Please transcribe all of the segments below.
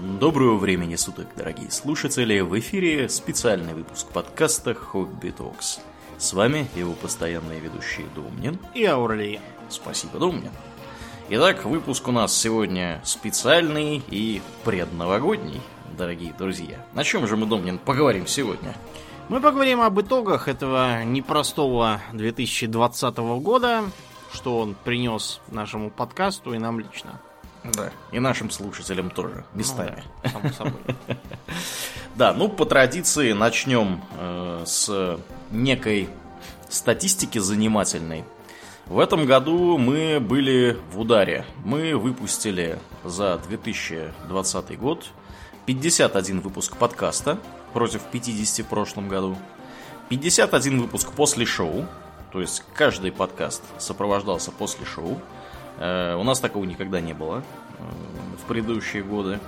Доброго времени суток, дорогие слушатели! В эфире специальный выпуск подкаста «Хобби Токс». С вами его постоянные ведущие Домнин и Аурлиен. Спасибо, Домнин. Итак, выпуск у нас сегодня специальный и предновогодний, дорогие друзья. На чем же мы, Домнин, поговорим сегодня? Мы поговорим об итогах этого непростого 2020 года, что он принес нашему подкасту и нам лично. Да, и нашим слушателям тоже, местами. Ну, само собой. да, ну по традиции начнем э, с некой статистики занимательной. В этом году мы были в ударе. Мы выпустили за 2020 год 51 выпуск подкаста против 50 в прошлом году. 51 выпуск после шоу, то есть каждый подкаст сопровождался после шоу. Э, у нас такого никогда не было э, в предыдущие годы.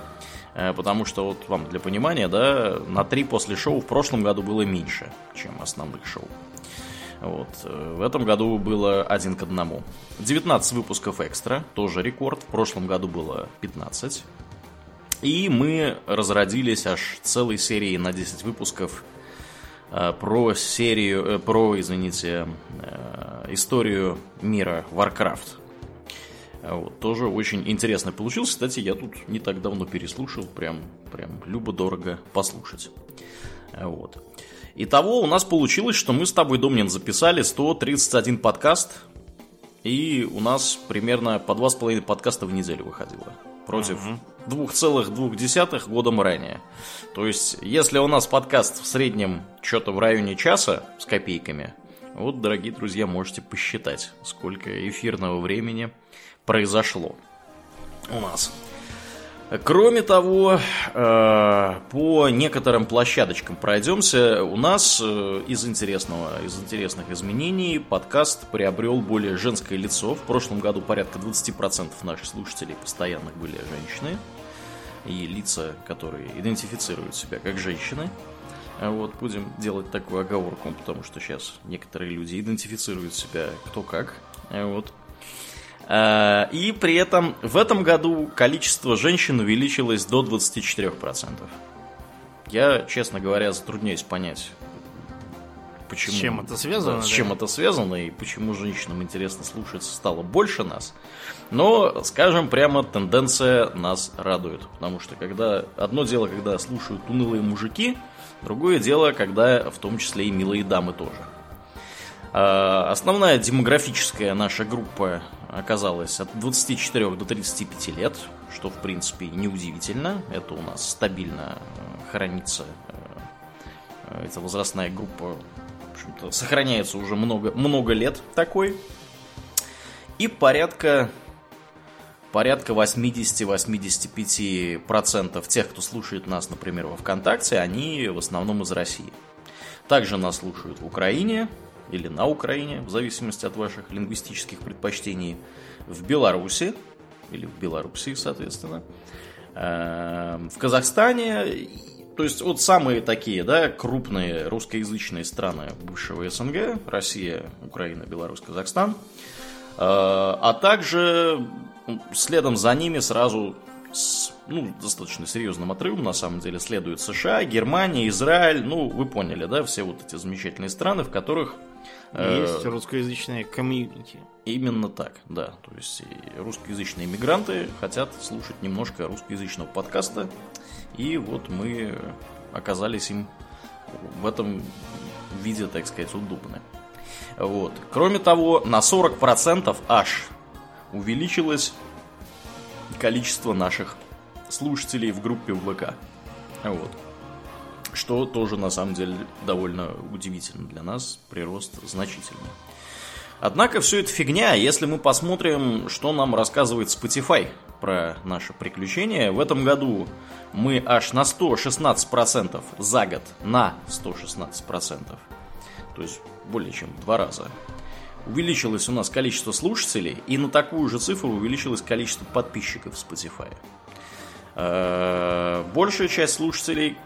Э, потому что, вот вам для понимания, да, на три после шоу в прошлом году было меньше, чем основных шоу. Вот. В этом году было один к одному. 19 выпусков экстра, тоже рекорд. В прошлом году было 15. И мы разродились аж целой серией на 10 выпусков про серию, про, извините, историю мира Warcraft. Вот, тоже очень интересно получилось. Кстати, я тут не так давно переслушал, прям, прям любо-дорого послушать. Вот. Итого у нас получилось, что мы с тобой, Домнин, записали 131 подкаст, и у нас примерно по 2,5 подкаста в неделю выходило. Против угу. 2,2 годом ранее. То есть, если у нас подкаст в среднем что-то в районе часа с копейками, вот, дорогие друзья, можете посчитать, сколько эфирного времени произошло у нас. Кроме того, э, по некоторым площадочкам пройдемся. У нас э, из интересного, из интересных изменений подкаст приобрел более женское лицо. В прошлом году порядка 20% наших слушателей постоянных были женщины. И лица, которые идентифицируют себя как женщины. Вот, будем делать такую оговорку, потому что сейчас некоторые люди идентифицируют себя кто как. Вот. Э, и при этом в этом году количество женщин увеличилось до 24%. Я, честно говоря, затрудняюсь понять, почему... С чем это связано? Да, с чем да? это связано и почему женщинам интересно слушаться стало больше нас. Но, скажем прямо, тенденция нас радует. Потому что когда одно дело, когда слушают унылые мужики, другое дело, когда в том числе и милые дамы тоже. Э, основная демографическая наша группа оказалась от 24 до 35 лет, что в принципе неудивительно. Это у нас стабильно э, хранится. Э, эта возрастная группа в общем-то, сохраняется уже много, много лет такой. И порядка порядка 80-85% тех, кто слушает нас, например, во ВКонтакте, они в основном из России. Также нас слушают в Украине, или на Украине, в зависимости от ваших лингвистических предпочтений, в Беларуси, или в Белоруссии, соответственно, эм, в Казахстане, то есть вот самые такие, да, крупные русскоязычные страны бывшего СНГ, Россия, Украина, Беларусь, Казахстан, э, а также следом за ними сразу с ну, достаточно серьезным отрывом, на самом деле, следуют США, Германия, Израиль, ну, вы поняли, да, все вот эти замечательные страны, в которых есть э, русскоязычные комьюнити. Именно так, да. То есть русскоязычные мигранты хотят слушать немножко русскоязычного подкаста. И вот мы оказались им в этом виде, так сказать, удобны. Вот. Кроме того, на 40% аж увеличилось количество наших слушателей в группе ВК. Вот. Что тоже на самом деле довольно удивительно для нас, прирост значительный. Однако все это фигня, если мы посмотрим, что нам рассказывает Spotify про наше приключение. В этом году мы аж на 116% за год, на 116%, то есть более чем в два раза, увеличилось у нас количество слушателей, и на такую же цифру увеличилось количество подписчиков в Spotify. Э, большая часть слушателей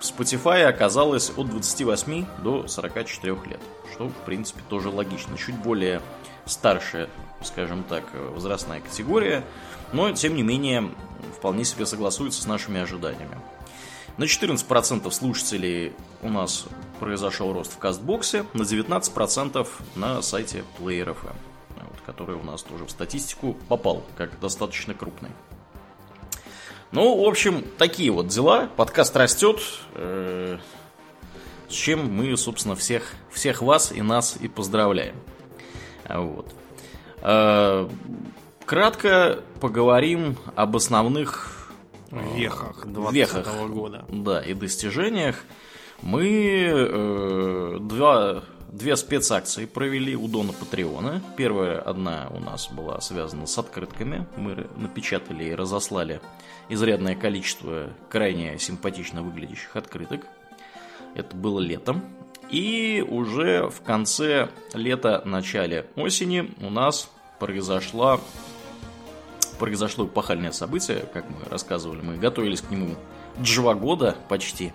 Spotify оказалось от 28 до 44 лет, что, в принципе, тоже логично. Чуть более старшая, скажем так, возрастная категория, но, тем не менее, вполне себе согласуется с нашими ожиданиями. На 14% слушателей у нас произошел рост в кастбоксе, на 19% на сайте Player.fm, вот, который у нас тоже в статистику попал, как достаточно крупный. Ну, в общем, такие вот дела. Подкаст растет. Э, с чем мы, собственно, всех, всех вас и нас и поздравляем. Вот. Э, кратко поговорим об основных вехах 2020 года. Да, и достижениях. Мы э, два, две спецакции провели у Дона Патреона. Первая одна у нас была связана с открытками. Мы напечатали и разослали изрядное количество крайне симпатично выглядящих открыток. Это было летом. И уже в конце лета, начале осени у нас произошла произошло эпохальное событие, как мы рассказывали, мы готовились к нему два года почти.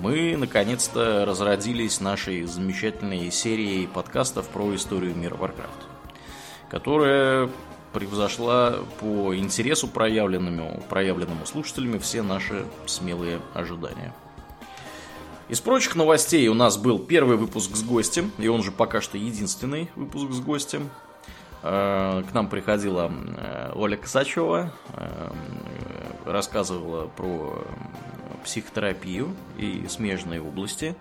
Мы, наконец-то, разродились нашей замечательной серией подкастов про историю мира Warcraft, которая превзошла по интересу проявленному, проявленному слушателями все наши смелые ожидания. Из прочих новостей у нас был первый выпуск с гостем, и он же пока что единственный выпуск с гостем. Э, к нам приходила э, Оля Косачева, э, рассказывала про психотерапию и смежные области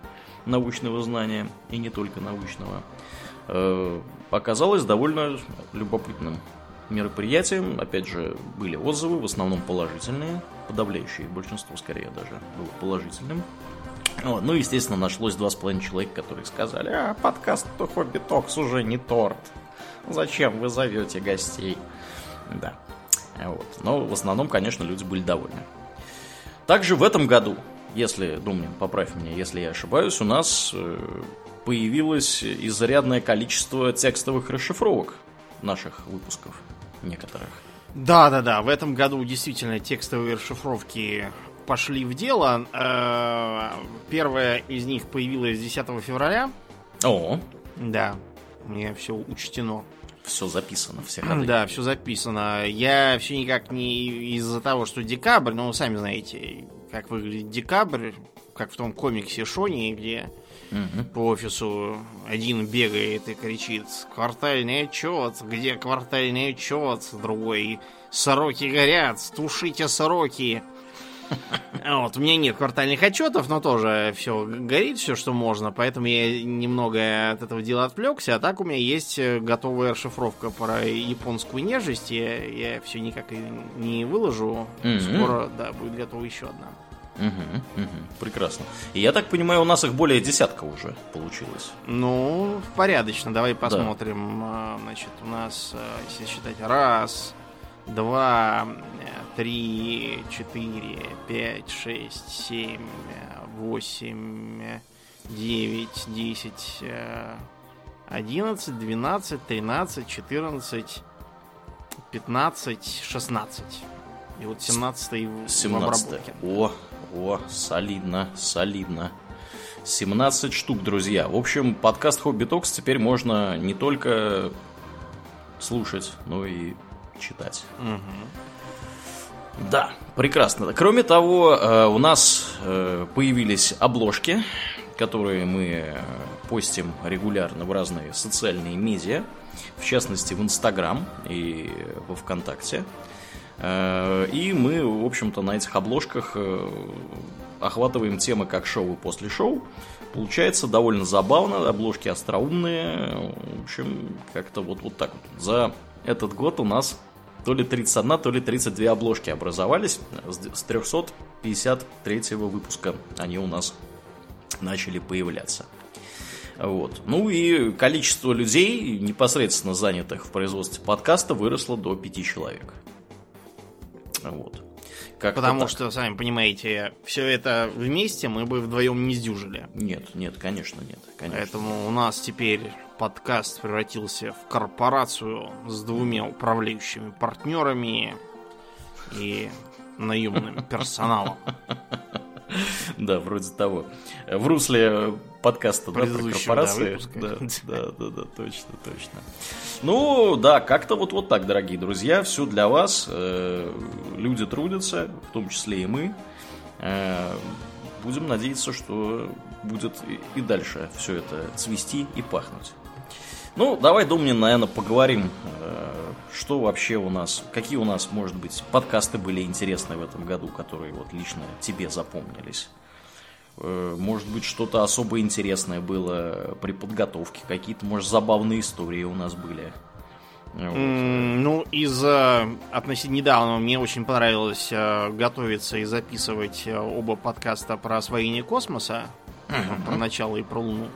научного знания, и не только научного. Оказалось довольно любопытным мероприятием. Опять же, были отзывы, в основном положительные, подавляющее большинство, скорее даже, было положительным. Ну, естественно, нашлось два с половиной человека, которые сказали, а подкаст Хобби Токс уже не торт. Зачем вы зовете гостей? Да. Вот. Но в основном, конечно, люди были довольны. Также в этом году, если, Думнин, поправь меня, если я ошибаюсь, у нас э, появилось изрядное количество текстовых расшифровок наших выпусков некоторых. Да, да, да. В этом году действительно текстовые расшифровки пошли в дело. Э, первая из них появилась 10 февраля. О. Да, мне все учтено. Все записано, все ходы. Да, все записано. Я все никак не из-за того, что декабрь, но вы сами знаете, как выглядит декабрь, как в том комиксе Шони, где угу. по офису один бегает и кричит «Квартальный отчет! Где квартальный отчет?» Другой «Сороки горят! Тушите сороки!» Вот, у меня нет квартальных отчетов, но тоже все горит, все, что можно, поэтому я немного от этого дела отвлекся. А так у меня есть э, готовая расшифровка про японскую нежесть. Я, я все никак и не выложу. Mm-hmm. Скоро, да, будет готова еще одна. Угу, угу, прекрасно. И я так понимаю, у нас их более десятка уже получилось. Ну, порядочно. Давай посмотрим. Да. Значит, у нас, э, если считать, раз, два, три, четыре, пять, шесть, семь, восемь, девять, десять, одиннадцать, двенадцать, тринадцать, четырнадцать, пятнадцать, шестнадцать. И вот 17 в 17 обработке. О, о, солидно, солидно. 17 штук, друзья. В общем, подкаст Хобби Токс теперь можно не только слушать, но и читать. Угу. Да, прекрасно. Кроме того, э, у нас э, появились обложки, которые мы э, постим регулярно в разные социальные медиа, в частности в Инстаграм и во Вконтакте. И мы, в общем-то, на этих обложках охватываем темы как шоу и после шоу. Получается довольно забавно, обложки остроумные. В общем, как-то вот, вот так вот. За этот год у нас то ли 31, то ли 32 обложки образовались с 353 выпуска. Они у нас начали появляться. Вот. Ну и количество людей, непосредственно занятых в производстве подкаста, выросло до 5 человек. Вот. Как Потому так. что, сами понимаете, все это вместе мы бы вдвоем не сдюжили. Нет, нет, конечно, нет. Конечно. Поэтому у нас теперь подкаст превратился в корпорацию с двумя управляющими партнерами и наемным персоналом. Да, вроде того. В русле подкаста да, про корпорации. Да, да, да, да, точно, точно. Ну, да, как-то вот, вот так, дорогие друзья, все для вас. Э, люди трудятся, в том числе и мы. Э, будем надеяться, что будет и дальше все это цвести и пахнуть. Ну, давай, Домнин, наверное, поговорим, э, что вообще у нас, какие у нас, может быть, подкасты были интересны в этом году, которые вот лично тебе запомнились. Э, может быть, что-то особо интересное было при подготовке, какие-то, может, забавные истории у нас были. Вот. Ну, из относительно недавно мне очень понравилось э, готовиться и записывать оба подкаста про освоение космоса, uh-huh. про начало и про Луну.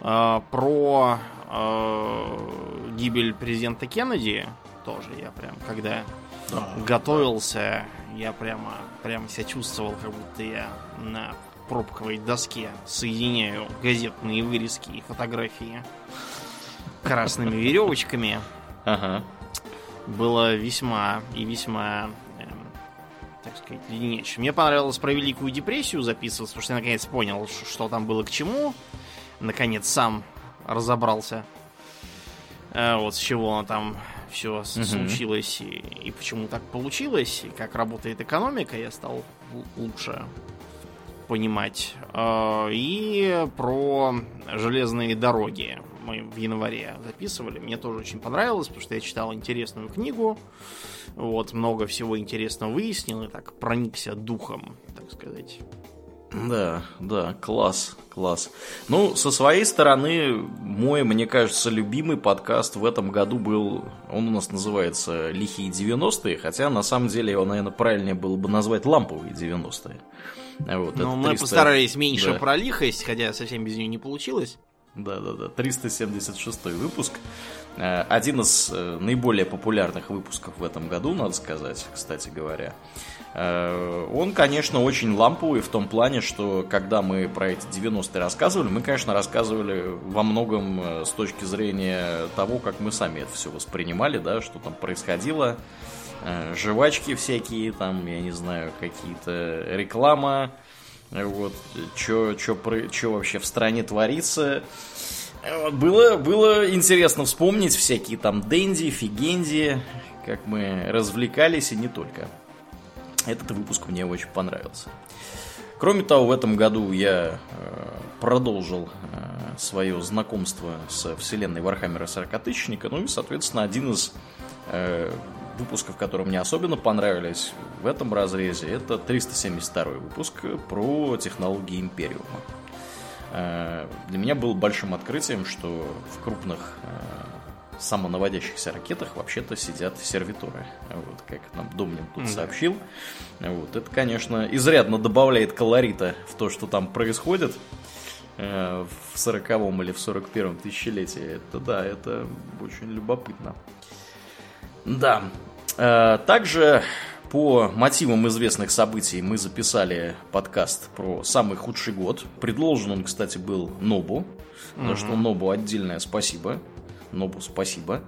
Про э, гибель президента Кеннеди тоже я прям, когда да. готовился, я прямо, прямо себя чувствовал, как будто я на пробковой доске соединяю газетные вырезки и фотографии красными веревочками. Ага. Было весьма и весьма, эм, так сказать, леденече. Мне понравилось про Великую депрессию записывать, потому что я наконец понял, что там было к чему. Наконец сам разобрался. Э, вот с чего оно там все угу. случилось и, и почему так получилось, и как работает экономика, я стал лучше понимать. Э, и про железные дороги мы в январе записывали. Мне тоже очень понравилось, потому что я читал интересную книгу. Вот, много всего интересного выяснил и так проникся духом, так сказать. Да, да, класс, класс. Ну, со своей стороны, мой, мне кажется, любимый подкаст в этом году был, он у нас называется «Лихие 90-е», хотя на самом деле его, наверное, правильнее было бы назвать «Ламповые 90-е». Вот, Но мы 300... постарались меньше да. про лихость, хотя совсем без нее не получилось. Да-да-да, 376 выпуск. Э, один из э, наиболее популярных выпусков в этом году, надо сказать, кстати говоря. Э, он, конечно, очень ламповый в том плане, что когда мы про эти 90-е рассказывали, мы, конечно, рассказывали во многом с точки зрения того, как мы сами это все воспринимали, да, что там происходило. Жвачки всякие, там, я не знаю, какие-то реклама, вот, что вообще в стране творится. Было, было интересно вспомнить всякие там Дэнди, Фигенди, как мы развлекались и не только. Этот выпуск мне очень понравился. Кроме того, в этом году я э, продолжил э, свое знакомство с вселенной Вархаммера 40 тысячника, ну и, соответственно, один из э, выпусков, которые мне особенно понравились в этом разрезе, это 372 выпуск про технологии Империума. Э, для меня было большим открытием, что в крупных э, самонаводящихся ракетах вообще-то сидят сервиторы. Вот, как нам Домнин тут mm-hmm. сообщил. Вот, это, конечно, изрядно добавляет колорита в то, что там происходит э, в 40-м или в 41-м тысячелетии. Это да, это очень любопытно. Да. Также по мотивам известных событий мы записали подкаст про самый худший год. Предложен он, кстати, был Нобу. За угу. что Нобу отдельное спасибо. Нобу спасибо.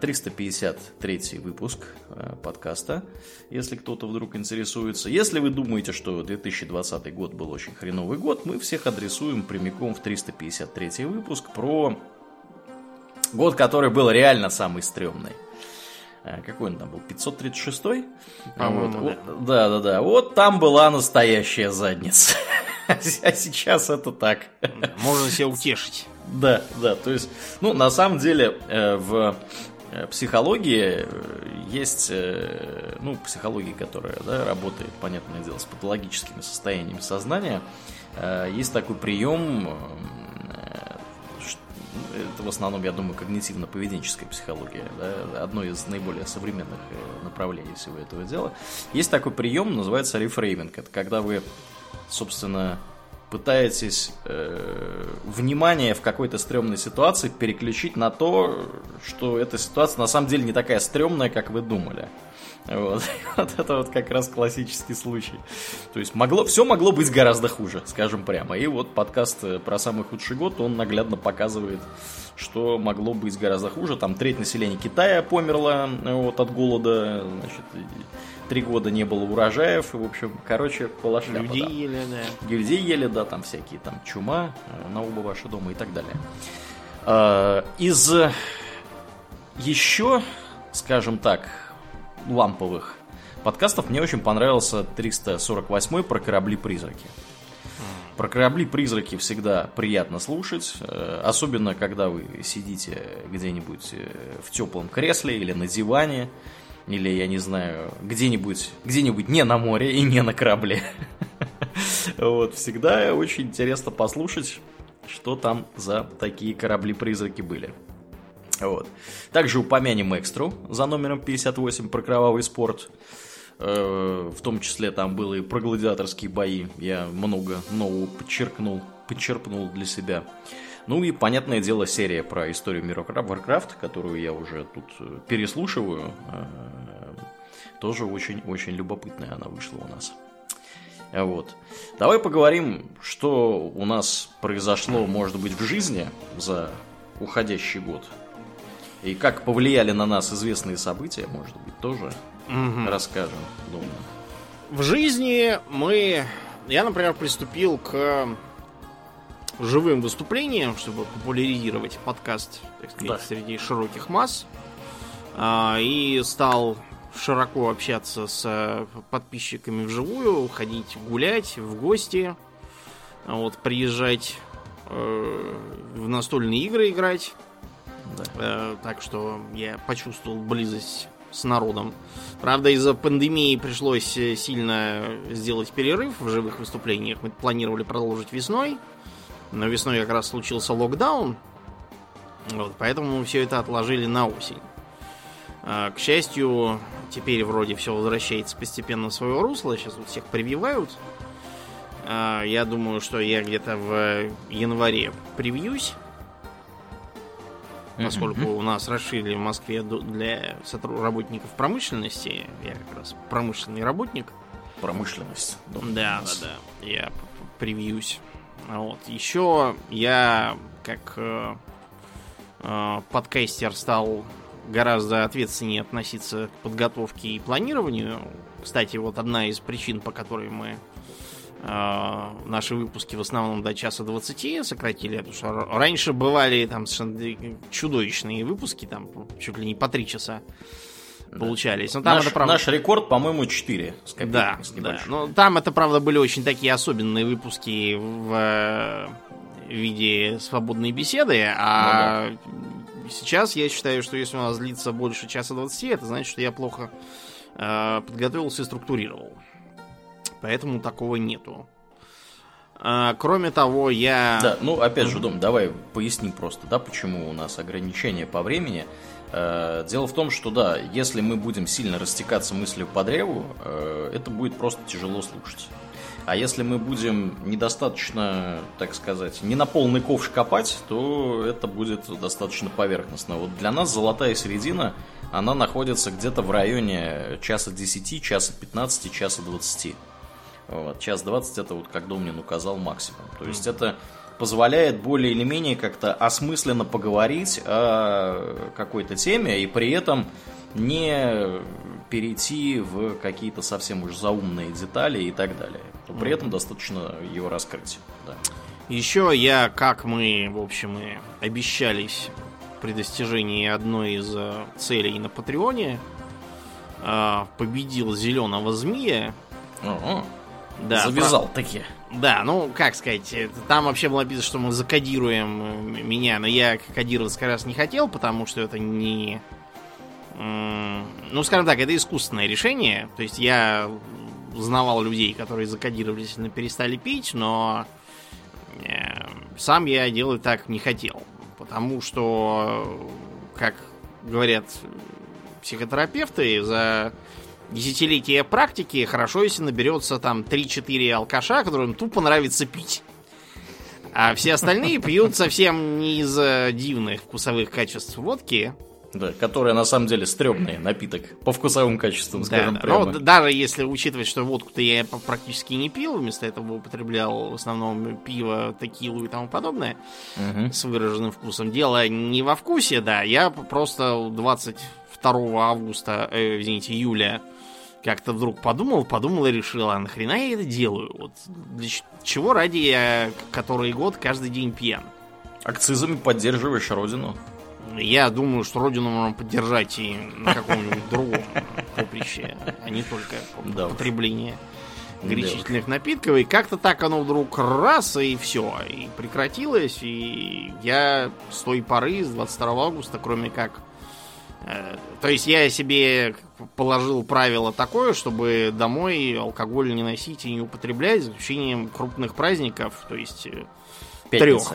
353 э, выпуск э, подкаста, если кто-то вдруг интересуется. Если вы думаете, что 2020 год был очень хреновый год, мы всех адресуем прямиком в 353 выпуск про год, который был реально самый стрёмный. Э, какой он там был, 536-й? Вот, да. да, да, да. Вот там была настоящая задница. А сейчас это так. Можно себя утешить. Да, да, то есть, ну, на самом деле, э, в э, психологии есть, ну, психология, которая, да, работает, понятное дело, с патологическими состояниями сознания, есть такой прием это в основном, я думаю, когнитивно-поведенческая психология, да, одно из наиболее современных э, направлений всего этого дела. Есть такой прием, называется рефрейминг. Это когда вы, собственно, пытаетесь э, внимание в какой-то стрёмной ситуации переключить на то, что эта ситуация на самом деле не такая стрёмная, как вы думали. Вот. вот это вот как раз классический случай. То есть могло, все могло быть гораздо хуже, скажем прямо. И вот подкаст э, про самый худший год, он наглядно показывает, что могло быть гораздо хуже. Там треть населения Китая померла э, вот, от голода, значит, три года не было урожаев, и, в общем, короче, была шляпа. Людей да. ели, да. Людей ели, да, там всякие, там, чума, э, на оба ваши дома и так далее. А, из еще, скажем так, ламповых подкастов мне очень понравился 348 про корабли-призраки. Про корабли-призраки всегда приятно слушать, э, особенно когда вы сидите где-нибудь э, в теплом кресле или на диване, или, я не знаю, где-нибудь где-нибудь не на море и не на корабле. Вот, всегда очень интересно послушать, что там за такие корабли-призраки были. Вот. Также упомянем экстру за номером 58 про кровавый спорт. Э, в том числе там было и про гладиаторские бои. Я много нового подчеркнул, подчеркнул для себя. Ну и, понятное дело, серия про историю мира Warcraft, которую я уже тут э, переслушиваю. Э, тоже очень-очень любопытная она вышла у нас. Вот. Давай поговорим, что у нас произошло, может быть, в жизни за уходящий год. И как повлияли на нас известные события, может быть, тоже угу. расскажем, думаю. В жизни мы... Я, например, приступил к живым выступлениям, чтобы популяризировать подкаст, так сказать, да. среди широких масс. А, и стал широко общаться с подписчиками вживую, ходить гулять в гости, вот, приезжать э, в настольные игры играть. Да. Э, так что я почувствовал близость с народом. Правда, из-за пандемии пришлось э, сильно сделать перерыв в живых выступлениях. Мы планировали продолжить весной, но весной как раз случился локдаун. Вот, поэтому мы все это отложили на осень. А, к счастью, теперь вроде все возвращается постепенно в свое русло. Сейчас вот всех прививают. А, я думаю, что я где-то в январе привьюсь поскольку mm-hmm. у нас расширили в Москве для работников промышленности. Я как раз промышленный работник. Промышленность. Да, да, да. Я привьюсь. Вот. Еще я, как э, э, подкастер, стал гораздо ответственнее относиться к подготовке и планированию. Кстати, вот одна из причин, по которой мы э, наши выпуски в основном до часа 20 сократили. Потому что раньше бывали там совершенно чудовищные выпуски, там чуть ли не по 3 часа получались. Но там наш, это, правда... наш рекорд, по-моему, 4. С копейками, да, с да. Но там это, правда, были очень такие особенные выпуски в э, виде свободной беседы, а ну, да. сейчас я считаю, что если у нас длится больше часа 20, это значит, что я плохо э, подготовился и структурировал. Поэтому такого нету. А, кроме того, я... Да, ну, опять же, Дом, давай поясним просто, да, почему у нас ограничения по времени. Э, дело в том, что, да, если мы будем сильно растекаться мыслью по древу, э, это будет просто тяжело слушать. А если мы будем недостаточно, так сказать, не на полный ковш копать, то это будет достаточно поверхностно. Вот для нас золотая середина, она находится где-то в районе часа 10, часа 15, часа 20. Вот, час 20 это вот как Домнин указал максимум. То есть это позволяет более или менее как-то осмысленно поговорить о какой-то теме и при этом не перейти в какие-то совсем уж заумные детали и так далее. Но при этом достаточно его раскрыть. Да. Еще я, как мы, в общем, и обещались при достижении одной из э, целей на Патреоне, э, победил зеленого змея. Ага. Да, Завязал про... таки. Да, ну, как сказать, там вообще было написано, что мы закодируем э, меня, но я кодироваться как раз не хотел, потому что это не... Ну, скажем так, это искусственное решение. То есть я знавал людей, которые закодировались и перестали пить, но э, сам я делать так не хотел. Потому что, как говорят психотерапевты, за десятилетия практики хорошо, если наберется там 3-4 алкаша, которым тупо нравится пить. А все остальные пьют совсем не из дивных вкусовых качеств водки, да, которая на самом деле стрёмный напиток по вкусовым качествам, скажем да, прямо. Но даже если учитывать, что водку-то я практически не пил, вместо этого употреблял в основном пиво, текилу и тому подобное угу. с выраженным вкусом. Дело не во вкусе, да, я просто 22 августа, э, извините, июля как-то вдруг подумал, подумал и решил, а нахрена я это делаю? Вот для чего ради я который год каждый день пьян? Акцизами поддерживаешь родину. Я думаю, что родину можно поддержать и на каком-нибудь другом поприще, а не только потребление горячительных напитков. И как-то так оно вдруг раз, и все. И прекратилось. И я с той поры, с 22 августа, кроме как... Э, то есть я себе положил правило такое, чтобы домой алкоголь не носить и не употреблять, за исключением крупных праздников, то есть э, трех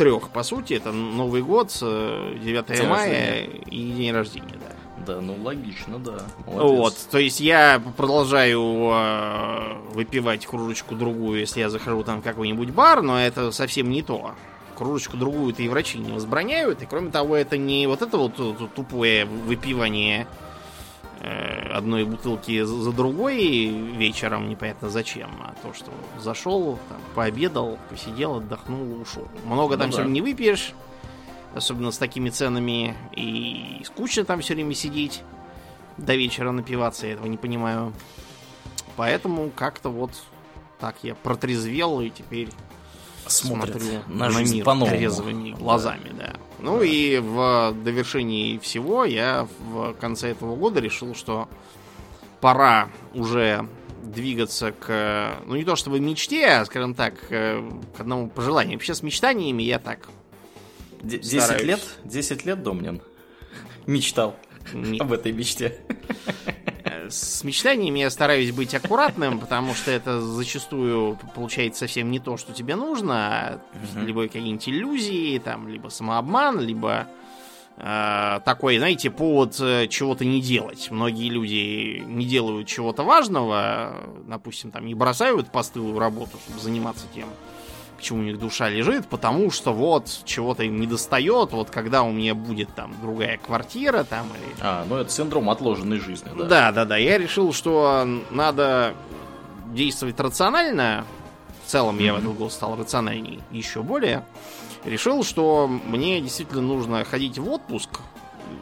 трех, по сути. Это Новый год, 9 день мая рождения. и день рождения, да. Да, ну логично, да. Молодец. Вот, то есть я продолжаю э, выпивать кружечку другую, если я захожу там в какой-нибудь бар, но это совсем не то. Кружечку другую-то и врачи не возбраняют, и кроме того, это не вот это вот тупое выпивание Э, одной бутылки за другой вечером, непонятно зачем, а то, что зашел, там, пообедал, посидел, отдохнул, ушел. Много ну там да. сегодня не выпьешь, особенно с такими ценами, и скучно там все время сидеть, до вечера напиваться, я этого не понимаю. Поэтому как-то вот так я протрезвел и теперь смотрит смотрю на, на мир трезвыми глазами, да. да. Ну да. и в довершении всего я в конце этого года решил, что пора уже двигаться к, ну не то чтобы мечте, а, скажем так, к одному пожеланию. Вообще с мечтаниями я так Десять лет? Десять лет, Домнин? Мечтал Нет. об этой мечте. С мечтаниями я стараюсь быть аккуратным, потому что это зачастую получается совсем не то, что тебе нужно. А либо какие-нибудь иллюзии, там, либо самообман, либо э, такой, знаете, повод э, чего-то не делать. Многие люди не делают чего-то важного, допустим, там не бросают постылую работу, чтобы заниматься тем, почему у них душа лежит, потому что вот чего-то им не достает, вот когда у меня будет там другая квартира там или... А, ну это синдром отложенной жизни, да? Да, да, да. Я решил, что надо действовать рационально. В целом mm-hmm. я в этот год стал рациональней еще более. Решил, что мне действительно нужно ходить в отпуск.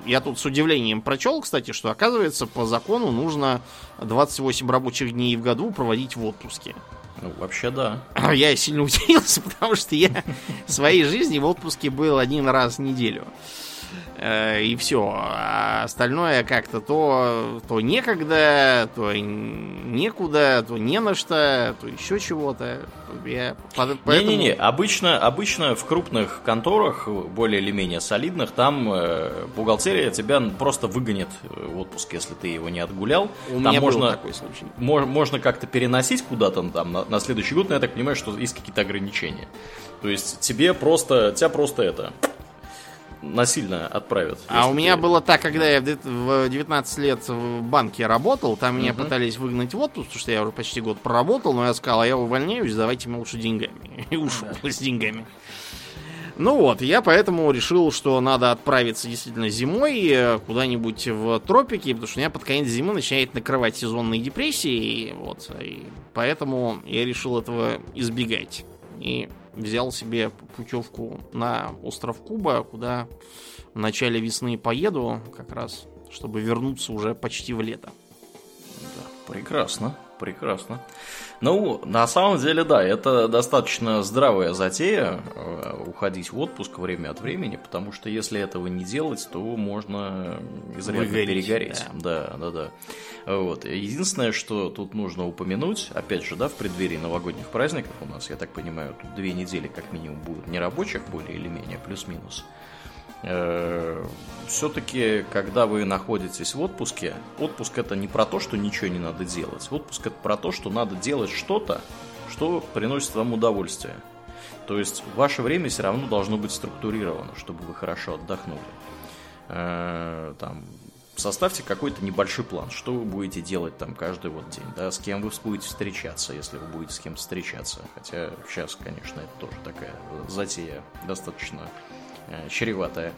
Я тут с удивлением прочел, кстати, что оказывается по закону нужно 28 рабочих дней в году проводить в отпуске. Ну, вообще да. Я сильно удивился, потому что я в своей жизни в отпуске был один раз в неделю. Э, и все. А остальное как-то то, то некогда, то некуда, то не на что, то еще чего-то. Я поэтому... Не-не-не, обычно, обычно в крупных конторах, более или менее солидных, там э, бухгалтерия тебя просто выгонит в отпуск, если ты его не отгулял. У там меня можно, был такой случай. Мож, можно как-то переносить куда-то там на, на следующий год, но я так понимаю, что есть какие-то ограничения. То есть тебе просто, тебя просто это насильно отправят. А у меня ты... было так, когда я в 19 лет в банке работал, там меня угу. пытались выгнать в отпуск, потому что я уже почти год проработал, но я сказал, а я увольняюсь, давайте мне лучше деньгами. И ушел да. с деньгами. Ну вот, я поэтому решил, что надо отправиться действительно зимой э, куда-нибудь в тропики, потому что у меня под конец зимы начинает накрывать сезонные депрессии, и вот, и поэтому я решил этого избегать. И взял себе путевку на остров Куба, куда в начале весны поеду, как раз, чтобы вернуться уже почти в лето. Да, прекрасно, прекрасно. Ну, на самом деле, да, это достаточно здравая затея э, уходить в отпуск время от времени, потому что если этого не делать, то можно изрядно Выгореть, перегореть. Да, да, да. да. Вот. Единственное, что тут нужно упомянуть, опять же, да, в преддверии новогодних праздников у нас, я так понимаю, тут две недели как минимум будут нерабочих, более или менее, плюс-минус. Э, все-таки, когда вы находитесь в отпуске, отпуск это не про то, что ничего не надо делать. Отпуск это про то, что надо делать что-то, что приносит вам удовольствие. То есть ваше время все равно должно быть структурировано, чтобы вы хорошо отдохнули. Э, там, составьте какой-то небольшой план, что вы будете делать там каждый вот день, да, с кем вы будете встречаться, если вы будете с кем встречаться. Хотя сейчас, конечно, это тоже такая затея достаточно чреватая.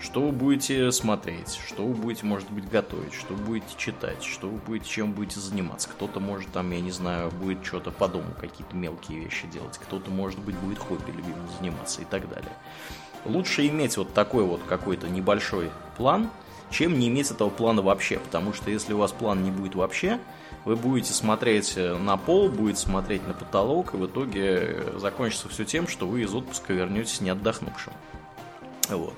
Что вы будете смотреть, что вы будете, может быть, готовить, что вы будете читать, что вы будете, чем будете заниматься. Кто-то может там, я не знаю, будет что-то по дому, какие-то мелкие вещи делать, кто-то, может быть, будет хобби любимым заниматься и так далее. Лучше иметь вот такой вот какой-то небольшой план, чем не иметь этого плана вообще, потому что если у вас план не будет вообще, вы будете смотреть на пол, будете смотреть на потолок, и в итоге закончится все тем, что вы из отпуска вернетесь не отдохнувшим. Вот.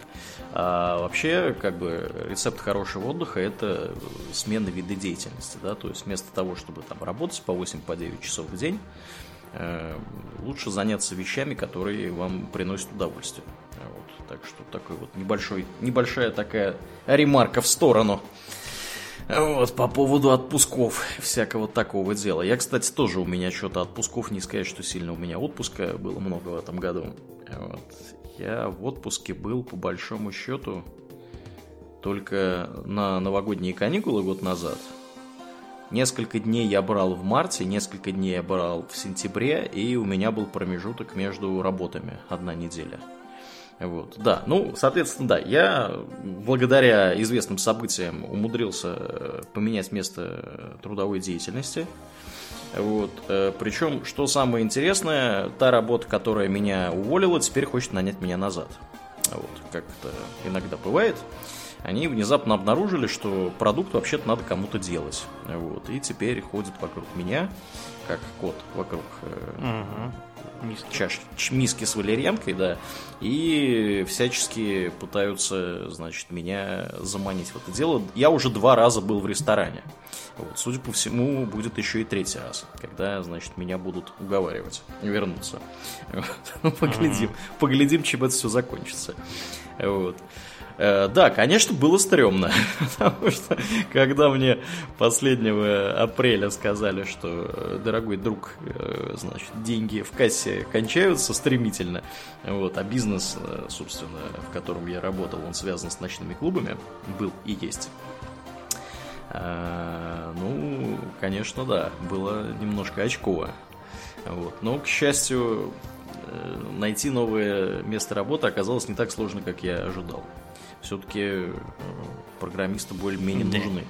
А вообще, как бы, рецепт хорошего отдыха – это смена вида деятельности, да, то есть вместо того, чтобы там работать по 8-9 по часов в день, э, лучше заняться вещами, которые вам приносят удовольствие. Вот, так что такой вот небольшой, небольшая такая ремарка в сторону. Вот, по поводу отпусков, всякого такого дела. Я, кстати, тоже у меня что-то отпусков, не сказать, что сильно у меня отпуска было много в этом году. Вот. Я в отпуске был, по большому счету, только на новогодние каникулы год назад. Несколько дней я брал в марте, несколько дней я брал в сентябре, и у меня был промежуток между работами, одна неделя. Вот, да, ну, соответственно, да, я благодаря известным событиям умудрился поменять место трудовой деятельности. Вот. Э, Причем, что самое интересное, та работа, которая меня уволила, теперь хочет нанять меня назад. Вот, как это иногда бывает. Они внезапно обнаружили, что продукт вообще-то надо кому-то делать. Вот. И теперь ходят вокруг меня, как кот вокруг угу миски. чаш, миски с валерьянкой, да, и всячески пытаются, значит, меня заманить в это дело. Я уже два раза был в ресторане. Вот, судя по всему, будет еще и третий раз, когда, значит, меня будут уговаривать вернуться. Вот. Поглядим, поглядим, чем это все закончится. Вот. Э, да, конечно, было стрёмно, потому что когда мне последнего апреля сказали, что, э, дорогой друг, э, значит, деньги в кассе кончаются стремительно, вот, а бизнес, собственно, в котором я работал, он связан с ночными клубами, был и есть. Ну, конечно, да, было немножко очково. Вот. Но, к счастью, найти новое место работы оказалось не так сложно, как я ожидал все-таки э, программисты более-менее да. нужны.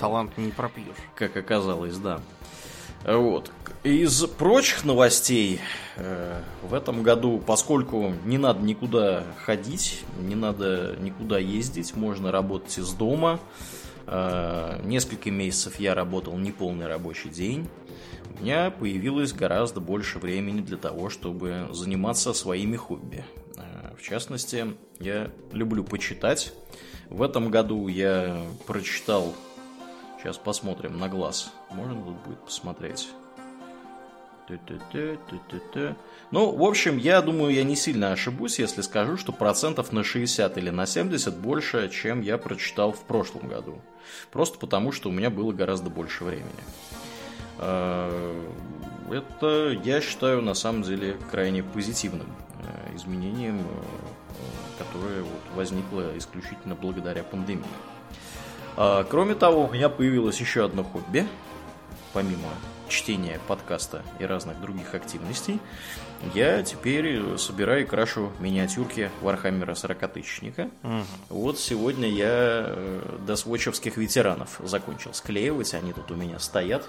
Талант не пропьешь. Как оказалось, да. Вот. Из прочих новостей э, в этом году, поскольку не надо никуда ходить, не надо никуда ездить, можно работать из дома. Э, несколько месяцев я работал неполный рабочий день. У меня появилось гораздо больше времени для того, чтобы заниматься своими хобби. В частности, я люблю почитать. В этом году я прочитал... Сейчас посмотрим на глаз. Можно тут будет посмотреть? Ну, в общем, я думаю, я не сильно ошибусь, если скажу, что процентов на 60 или на 70 больше, чем я прочитал в прошлом году. Просто потому, что у меня было гораздо больше времени. А, это, я считаю, на самом деле крайне позитивным Изменением, э, которое вот возникло исключительно благодаря пандемии. А, кроме того, у меня появилось еще одно хобби, помимо чтения подкаста и разных других активностей, я теперь собираю и крашу миниатюрки Вархаммера 40-тысячника. Угу. Вот сегодня я э, до свочевских ветеранов закончил склеивать, они тут у меня стоят,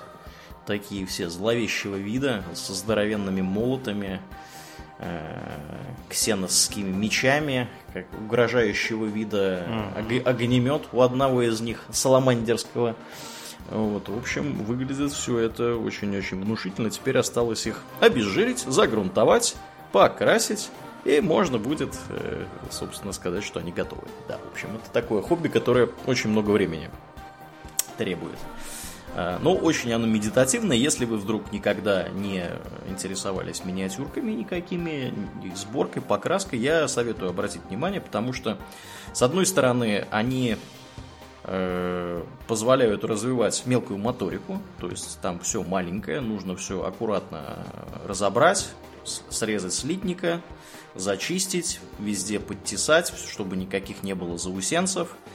такие все зловещего вида, со здоровенными молотами, ксеносскими мечами, как угрожающего вида mm-hmm. огнемет у одного из них, саламандерского. Вот, в общем, выглядит все это очень-очень внушительно. Теперь осталось их обезжирить, загрунтовать, покрасить, и можно будет, э, собственно, сказать, что они готовы. Да, в общем, это такое хобби, которое очень много времени требует. Э, но очень оно медитативное, если вы вдруг никогда не интересовались миниатюрками никакими, сборкой, покраской, я советую обратить внимание, потому что, с одной стороны, они э, позволяют развивать мелкую моторику, то есть там все маленькое, нужно все аккуратно разобрать, срезать слитника, зачистить, везде подтесать, чтобы никаких не было заусенцев –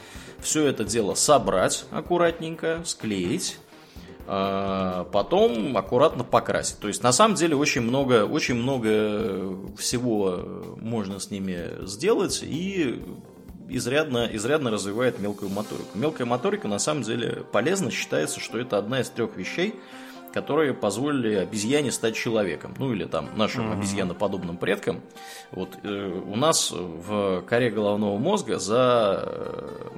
все это дело собрать аккуратненько, склеить, потом аккуратно покрасить. То есть на самом деле очень много, очень много всего можно с ними сделать и изрядно, изрядно развивает мелкую моторику. Мелкая моторика на самом деле полезна, считается, что это одна из трех вещей, которые позволили обезьяне стать человеком, ну или там нашим mm-hmm. обезьяноподобным предкам. Вот э, у нас в коре головного мозга за э,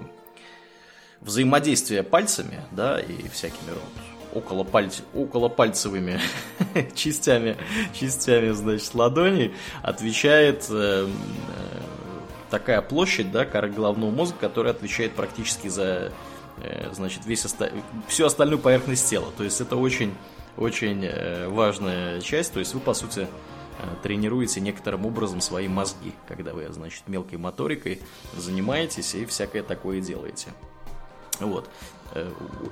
взаимодействие пальцами, да, и всякими вот около, пальц... около пальцевыми частями, частями, значит, ладоней отвечает э, э, такая площадь, да, коры головного мозга, которая отвечает практически за Э, значит, весь оста... всю остальную поверхность тела. То есть это очень, очень э, важная часть. То есть вы, по сути, э, тренируете некоторым образом свои мозги, когда вы, значит, мелкой моторикой занимаетесь и всякое такое делаете. Вот.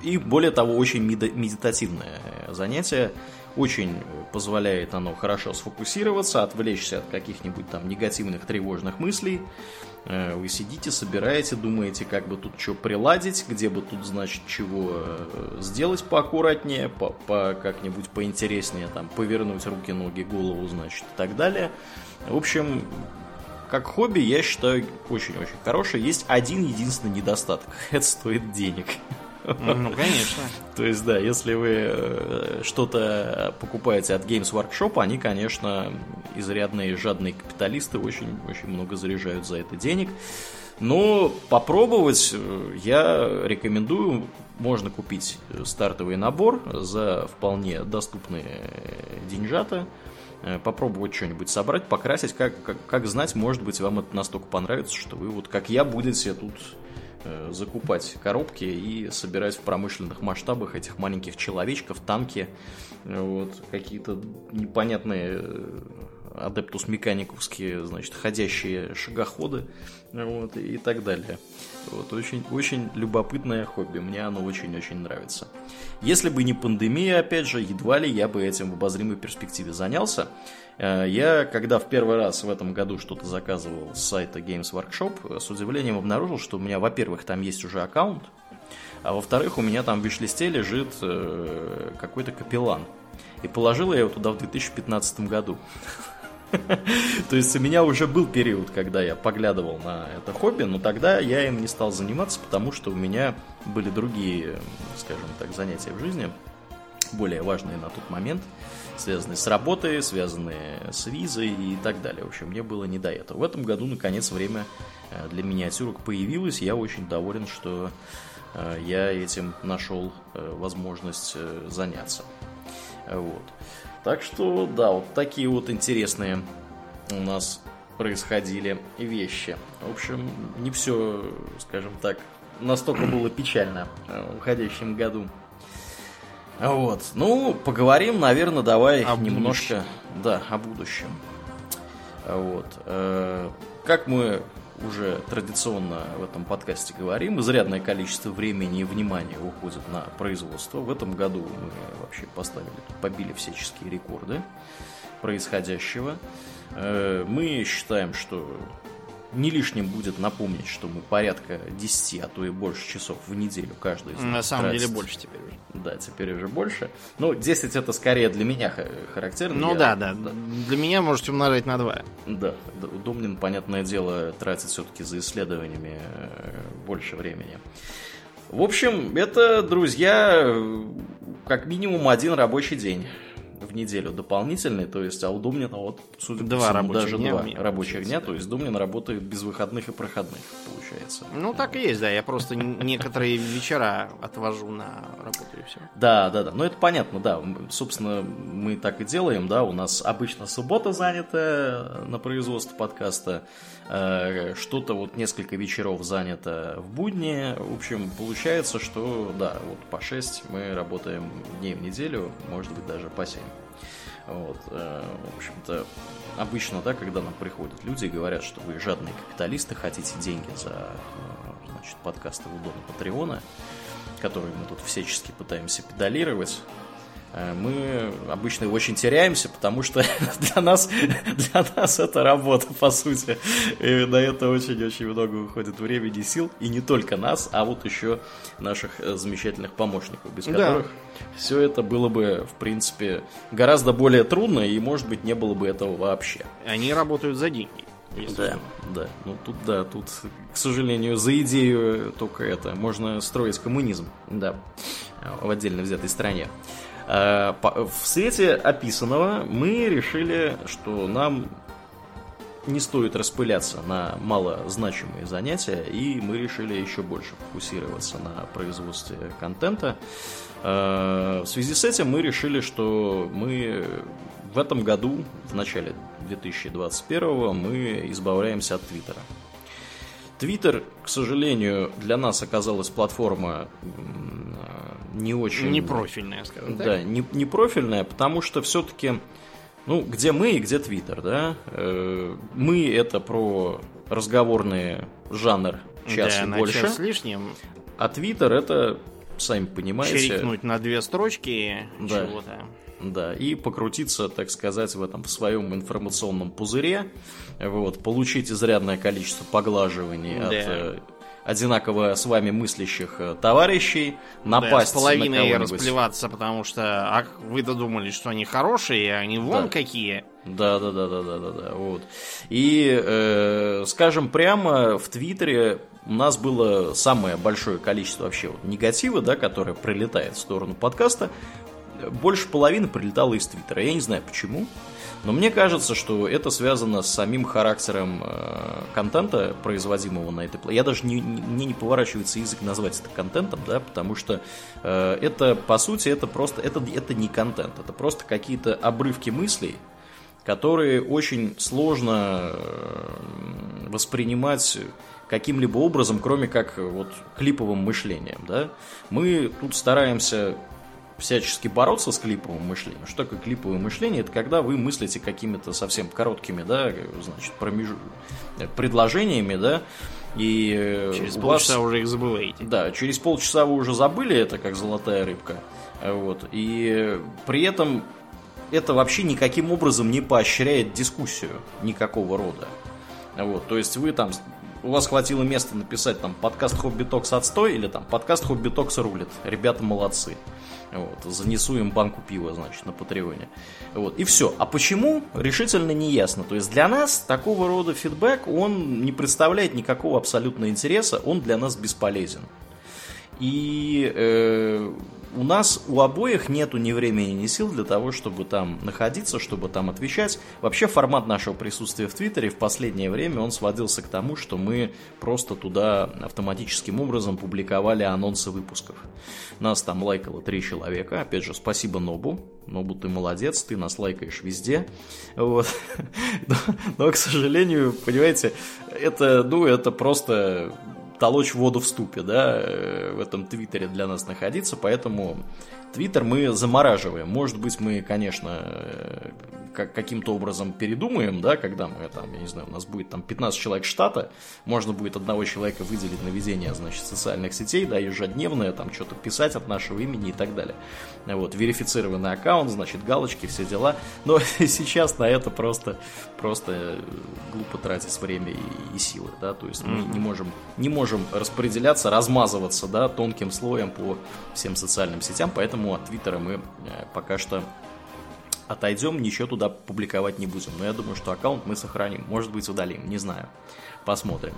И более того, очень медитативное занятие. Очень позволяет оно хорошо сфокусироваться, отвлечься от каких-нибудь там негативных, тревожных мыслей. Э, вы сидите, собираете, думаете, как бы тут что приладить, где бы тут, значит, чего э, сделать поаккуратнее, по, по как-нибудь поинтереснее, там, повернуть руки, ноги, голову, значит, и так далее. В общем, как хобби, я считаю, очень-очень хорошее. Есть один единственный недостаток. Это стоит денег. Ну, конечно. То есть, да, если вы э, что-то покупаете от Games Workshop, они, конечно, изрядные жадные капиталисты, очень-очень много заряжают за это денег. Но попробовать э, я рекомендую. Можно купить стартовый набор за вполне доступные деньжата попробовать что-нибудь собрать, покрасить, как, как, как знать, может быть, вам это настолько понравится, что вы вот как я будете тут Э, закупать коробки и собирать в промышленных масштабах этих маленьких человечков, танки, э, вот, какие-то непонятные э, адептус механиковские, значит, ходящие шагоходы, вот, и так далее. Вот, очень, очень любопытное хобби, мне оно очень-очень нравится. Если бы не пандемия, опять же, едва ли я бы этим в обозримой перспективе занялся. Э, я, когда в первый раз в этом году что-то заказывал с сайта Games Workshop, с удивлением обнаружил, что у меня, во-первых, там есть уже аккаунт, а во-вторых, у меня там в виш-листе лежит э, какой-то капеллан. И положил я его туда в 2015 году. То есть у меня уже был период, когда я поглядывал на это хобби, но тогда я им не стал заниматься, потому что у меня были другие, скажем так, занятия в жизни, более важные на тот момент связанные с работой, связанные с визой и так далее. В общем, мне было не до этого. В этом году, наконец, время э, для миниатюрок появилось. Я очень доволен, что э, я этим нашел э, возможность заняться. Вот. Так что, да, вот такие вот интересные у нас происходили вещи. В общем, не все, скажем так, настолько было печально в уходящем году. Вот. Ну, поговорим, наверное, давай о немножко, будущем. да, о будущем. Вот. Э, как мы уже традиционно в этом подкасте говорим, изрядное количество времени и внимания уходит на производство. В этом году мы вообще поставили, побили всяческие рекорды происходящего. Э, мы считаем, что не лишним будет напомнить, что мы порядка 10, а то и больше часов в неделю каждый из нас На самом тратит. деле больше теперь уже. Да, теперь уже больше. Ну, 10 это скорее для меня характерно. Ну Я, да, да, да. Для меня можете умножать на 2. Да, Думнин, понятное дело, тратит все-таки за исследованиями э, больше времени. В общем, это, друзья, как минимум один рабочий день в неделю дополнительный, то есть, а у Думнина вот, судя два по всему, даже дня два рабочих дня, да. то есть Думнин работает без выходных и проходных, получается. Ну, так и есть, да, я просто некоторые вечера отвожу на работу и все. Да, да, да, ну это понятно, да, собственно, мы так и делаем, да, у нас обычно суббота занята на производство подкаста, что-то вот несколько вечеров занято в будни, в общем, получается, что, да, вот по 6 мы работаем дней в неделю, может быть, даже по 7. Вот, э, в общем-то, обычно, да, когда нам приходят люди и говорят, что вы жадные капиталисты, хотите деньги за, э, значит, подкасты в удобно Патреона, которые мы тут всячески пытаемся педалировать, Э, мы обычно очень теряемся, потому что для нас, для нас это работа, по сути. И на это очень-очень много уходит времени и сил. И не только нас, а вот еще наших э, замечательных помощников, без которых да. все это было бы, в принципе, гораздо более трудно, и, может быть, не было бы этого вообще. Они работают за деньги. Да, да. Ну тут да, тут, к сожалению, за идею только это. Можно строить коммунизм, да, в отдельно взятой стране. Э, в свете описанного мы решили, что нам не стоит распыляться на малозначимые занятия, и мы решили еще больше фокусироваться на производстве контента. Э, в связи с этим мы решили, что мы в этом году, в начале 2021 мы избавляемся от Твиттера. Твиттер, к сожалению, для нас оказалась платформа не очень... Не профильная, скажем так. Да, не, не профильная, потому что все-таки, ну, где мы и где Твиттер, да? Э, мы это про разговорный жанр час да, и больше. Час с лишним. А Твиттер это, сами понимаете... Чирикнуть на две строчки да. чего-то. Да, и покрутиться, так сказать, в этом в своем информационном пузыре, вот, получить изрядное количество поглаживаний да. от э, одинаково с вами мыслящих э, товарищей, напасть да, с половиной на расплеваться, потому что а вы додумались, что они хорошие, а они вон да. какие. Да, да, да, да, да, да, да. Вот. И э, скажем прямо, в Твиттере у нас было самое большое количество вообще вот негатива, да, которое прилетает в сторону подкаста. Больше половины прилетало из Твиттера. Я не знаю почему. Но мне кажется, что это связано с самим характером э, контента, производимого на этой платформе. Я даже не, не, мне не поворачивается язык назвать это контентом, да, потому что э, это, по сути, это просто, это, это не контент, это просто какие-то обрывки мыслей, которые очень сложно э, воспринимать каким-либо образом, кроме как вот клиповым мышлением, да. Мы тут стараемся всячески бороться с клиповым мышлением. Что такое клиповое мышление? Это когда вы мыслите какими-то совсем короткими, да, значит, промеж... предложениями, да, и э, через полчаса вас... уже их забываете. Да, через полчаса вы уже забыли это, как золотая рыбка. Вот. И при этом это вообще никаким образом не поощряет дискуссию никакого рода. Вот, то есть вы там у вас хватило места написать там подкаст Hobby Talks отстой или там подкаст Hobby Talks рулит. Ребята молодцы. Вот, занесу им банку пива, значит, на Патреоне. Вот, и все. А почему, решительно не ясно. То есть для нас такого рода фидбэк, он не представляет никакого абсолютно интереса, он для нас бесполезен. И э, у нас у обоих нету ни времени, ни сил для того, чтобы там находиться, чтобы там отвечать. Вообще формат нашего присутствия в Твиттере в последнее время он сводился к тому, что мы просто туда автоматическим образом публиковали анонсы выпусков. Нас там лайкало три человека. Опять же, спасибо Нобу. Нобу, ты молодец, ты нас лайкаешь везде. Вот. Но, но, к сожалению, понимаете, это, ну, это просто толочь воду в ступе, да, э, в этом твиттере для нас находиться, поэтому Твиттер мы замораживаем. Может быть, мы, конечно, э, как, каким-то образом передумаем, да, когда мы там, я не знаю, у нас будет там 15 человек штата, можно будет одного человека выделить на ведение, значит, социальных сетей, да, ежедневное, там что-то писать от нашего имени и так далее. Вот, верифицированный аккаунт, значит, галочки, все дела. Но сейчас на это просто, просто глупо тратить время и, и силы, да, то есть мы не можем, не можем распределяться, размазываться, да, тонким слоем по всем социальным сетям, поэтому от Твиттера мы э, пока что отойдем, ничего туда публиковать не будем. Но я думаю, что аккаунт мы сохраним. Может быть, удалим, не знаю. Посмотрим.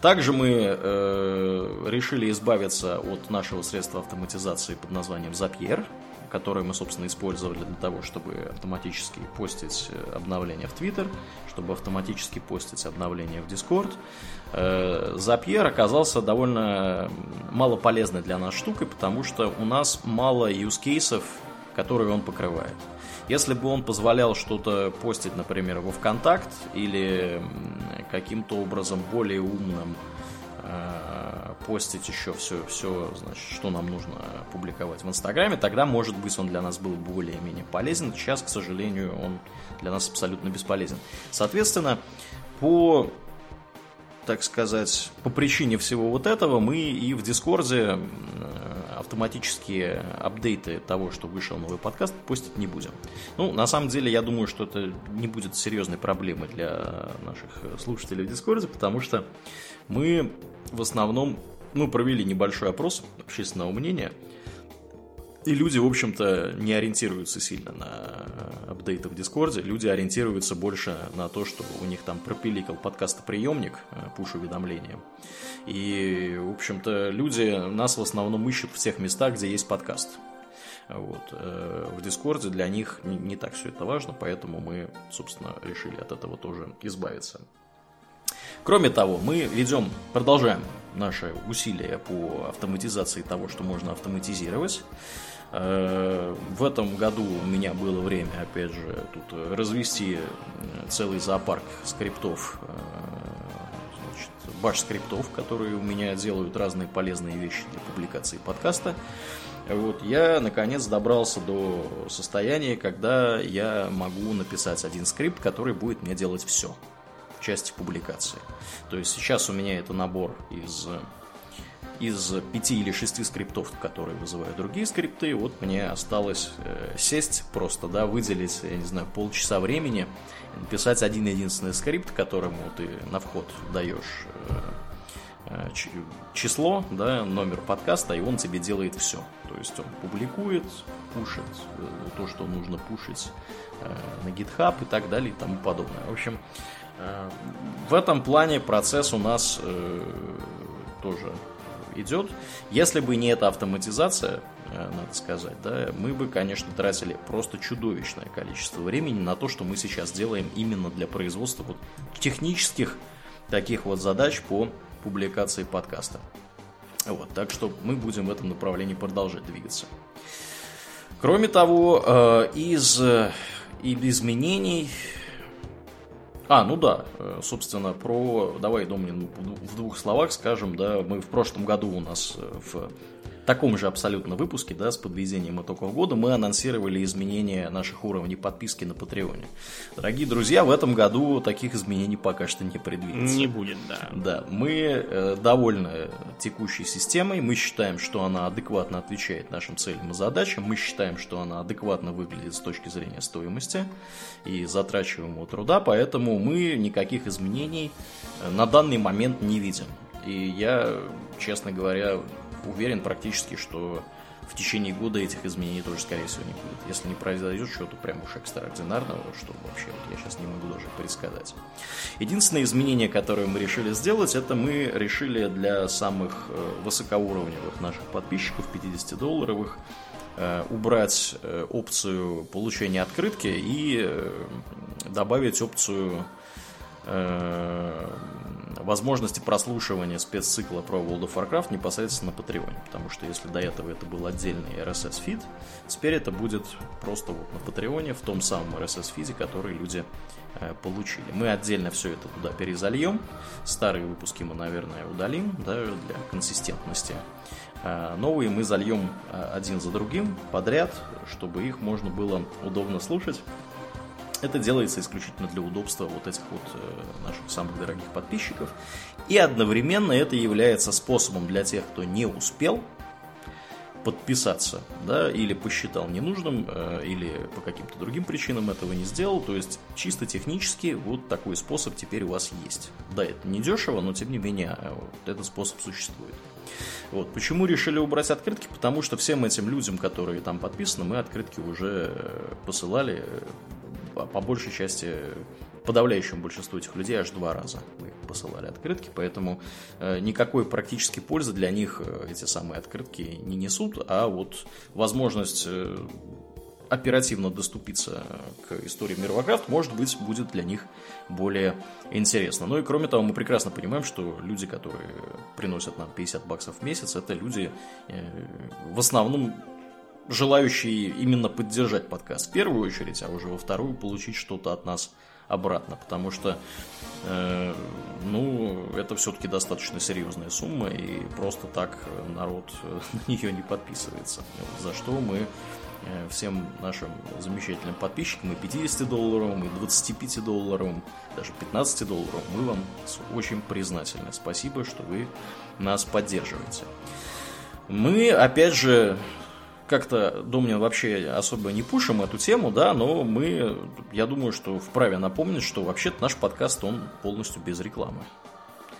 Также мы э, решили избавиться от нашего средства автоматизации под названием Zapier, которое мы, собственно, использовали для того, чтобы автоматически постить э, обновления в Twitter, чтобы автоматически постить обновления в Discord. Zapier э, оказался довольно мало полезной для нас штукой, потому что у нас мало юзкейсов, которые он покрывает. Если бы он позволял что-то постить, например, во ВКонтакт или каким-то образом более умным э, постить еще все, все, значит, что нам нужно публиковать в Инстаграме, тогда, может быть, он для нас был более-менее полезен. Сейчас, к сожалению, он для нас абсолютно бесполезен. Соответственно, по так сказать, по причине всего вот этого мы и в Дискорде автоматические апдейты того, что вышел новый подкаст, постить не будем. Ну, на самом деле, я думаю, что это не будет серьезной проблемой для наших слушателей в Дискорде, потому что мы в основном ну, провели небольшой опрос общественного мнения – и люди, в общем-то, не ориентируются сильно на апдейты в Дискорде. Люди ориентируются больше на то, что у них там пропиликал подкастоприемник, э, пуш-уведомления. И, в общем-то, люди нас в основном ищут в тех местах, где есть подкаст. Вот. Э, в Дискорде для них не так все это важно, поэтому мы, собственно, решили от этого тоже избавиться. Кроме того, мы ведем, продолжаем наши усилия по автоматизации того, что можно автоматизировать. Э, в этом году у меня было время, опять же, тут развести целый зоопарк скриптов, э, значит, баш скриптов, которые у меня делают разные полезные вещи для публикации подкаста. Вот, я наконец добрался до состояния, когда я могу написать один скрипт, который будет мне делать все в части публикации. То есть сейчас у меня это набор из из пяти или шести скриптов, которые вызывают другие скрипты, вот мне осталось э, сесть просто, да, выделить, я не знаю, полчаса времени, написать один единственный скрипт, которому ты на вход даешь э, э число, да, номер подкаста, и он тебе делает все. То есть он публикует, пушит э, то, что нужно пушить э, на GitHub и так далее и тому подобное. В общем, э, в этом плане процесс у нас тоже идет. Если бы не эта автоматизация, э, надо сказать, да, мы бы, конечно, тратили просто чудовищное количество времени на то, что мы сейчас делаем именно для производства вот технических таких вот задач по публикации подкаста. Вот, так что мы будем в этом направлении продолжать двигаться. Кроме того, э, из, э, из изменений а, ну да, э, собственно, про... Давай, Домнин, в двух словах скажем, да, мы в прошлом году у нас э, в таком же абсолютно выпуске, да, с подведением итогов года, мы анонсировали изменения наших уровней подписки на Патреоне. Дорогие друзья, в этом году таких изменений пока что не предвидится. Не будет, да. Да, мы э, довольны текущей системой, мы считаем, что она адекватно отвечает нашим целям и задачам, мы считаем, что она адекватно выглядит с точки зрения стоимости и затрачиваемого труда, поэтому мы никаких изменений э, на данный момент не видим. И я, честно говоря, уверен практически, что в течение года этих изменений тоже, скорее всего, не будет. Если не произойдет чего-то прям уж экстраординарного, что вообще вот я сейчас не могу даже предсказать. Единственное изменение, которое мы решили сделать, это мы решили для самых э, высокоуровневых наших подписчиков, 50-долларовых, э, убрать э, опцию получения открытки и добавить опцию возможности прослушивания спеццикла про World of Warcraft непосредственно на Патреоне. Потому что если до этого это был отдельный RSS-фид, теперь это будет просто вот на Патреоне, в том самом RSS-фиде, который люди э, получили. Мы отдельно все это туда перезальем. Старые выпуски мы, наверное, удалим да, для консистентности. А новые мы зальем э, один за другим подряд, чтобы их можно было удобно слушать это делается исключительно для удобства вот этих вот э, наших самых дорогих подписчиков. И одновременно это является способом для тех, кто не успел подписаться, да, или посчитал ненужным, э, или по каким-то другим причинам этого не сделал. То есть чисто технически вот такой способ теперь у вас есть. Да, это не дешево, но тем не менее э, вот этот способ существует. Вот. Почему решили убрать открытки? Потому что всем этим людям, которые там подписаны, мы открытки уже посылали по большей части подавляющему большинству этих людей аж два раза мы посылали открытки, поэтому э, никакой практической пользы для них э, эти самые открытки не несут, а вот возможность э, оперативно доступиться к истории мира может быть, будет для них более интересно. Ну и кроме того, мы прекрасно понимаем, что люди, которые приносят нам 50 баксов в месяц, это люди в основном желающие именно поддержать подкаст в первую очередь, а уже во вторую получить что-то от нас обратно, потому что, э, ну, это все-таки достаточно серьезная сумма, и просто так народ на нее не подписывается. За что мы э, всем нашим замечательным подписчикам, и 50-долларовым, и 25-долларовым, даже 15-долларовым, мы вам очень признательны. Спасибо, что вы нас поддерживаете. Мы, опять же, как-то Домнин вообще особо не пушим эту тему, да, но мы, я думаю, что вправе напомнить, что вообще-то наш подкаст, он полностью без рекламы.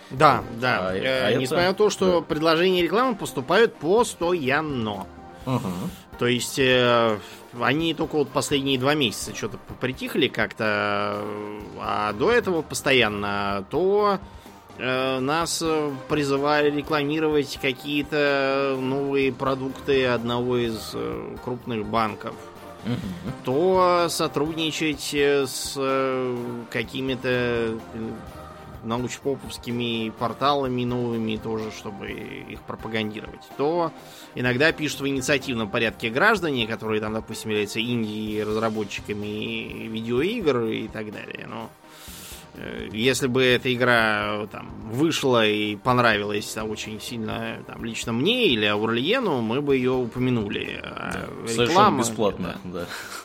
Да, да. А, э, а несмотря это... на то, что да. предложения рекламы поступают постоянно. Угу. То есть э, они только вот последние два месяца что-то притихли как-то, а до этого постоянно то нас призывали рекламировать какие-то новые продукты одного из э, крупных банков. Угу. То сотрудничать с э, какими-то научпоповскими порталами новыми тоже, чтобы их пропагандировать, то иногда пишут в инициативном порядке граждане, которые там, допустим, являются Индией разработчиками видеоигр и так далее. Но э, если бы эта игра там вышла и понравилась там, очень сильно там, лично мне или Аурлиену, мы бы ее упомянули. А да, реклама, бесплатно, да.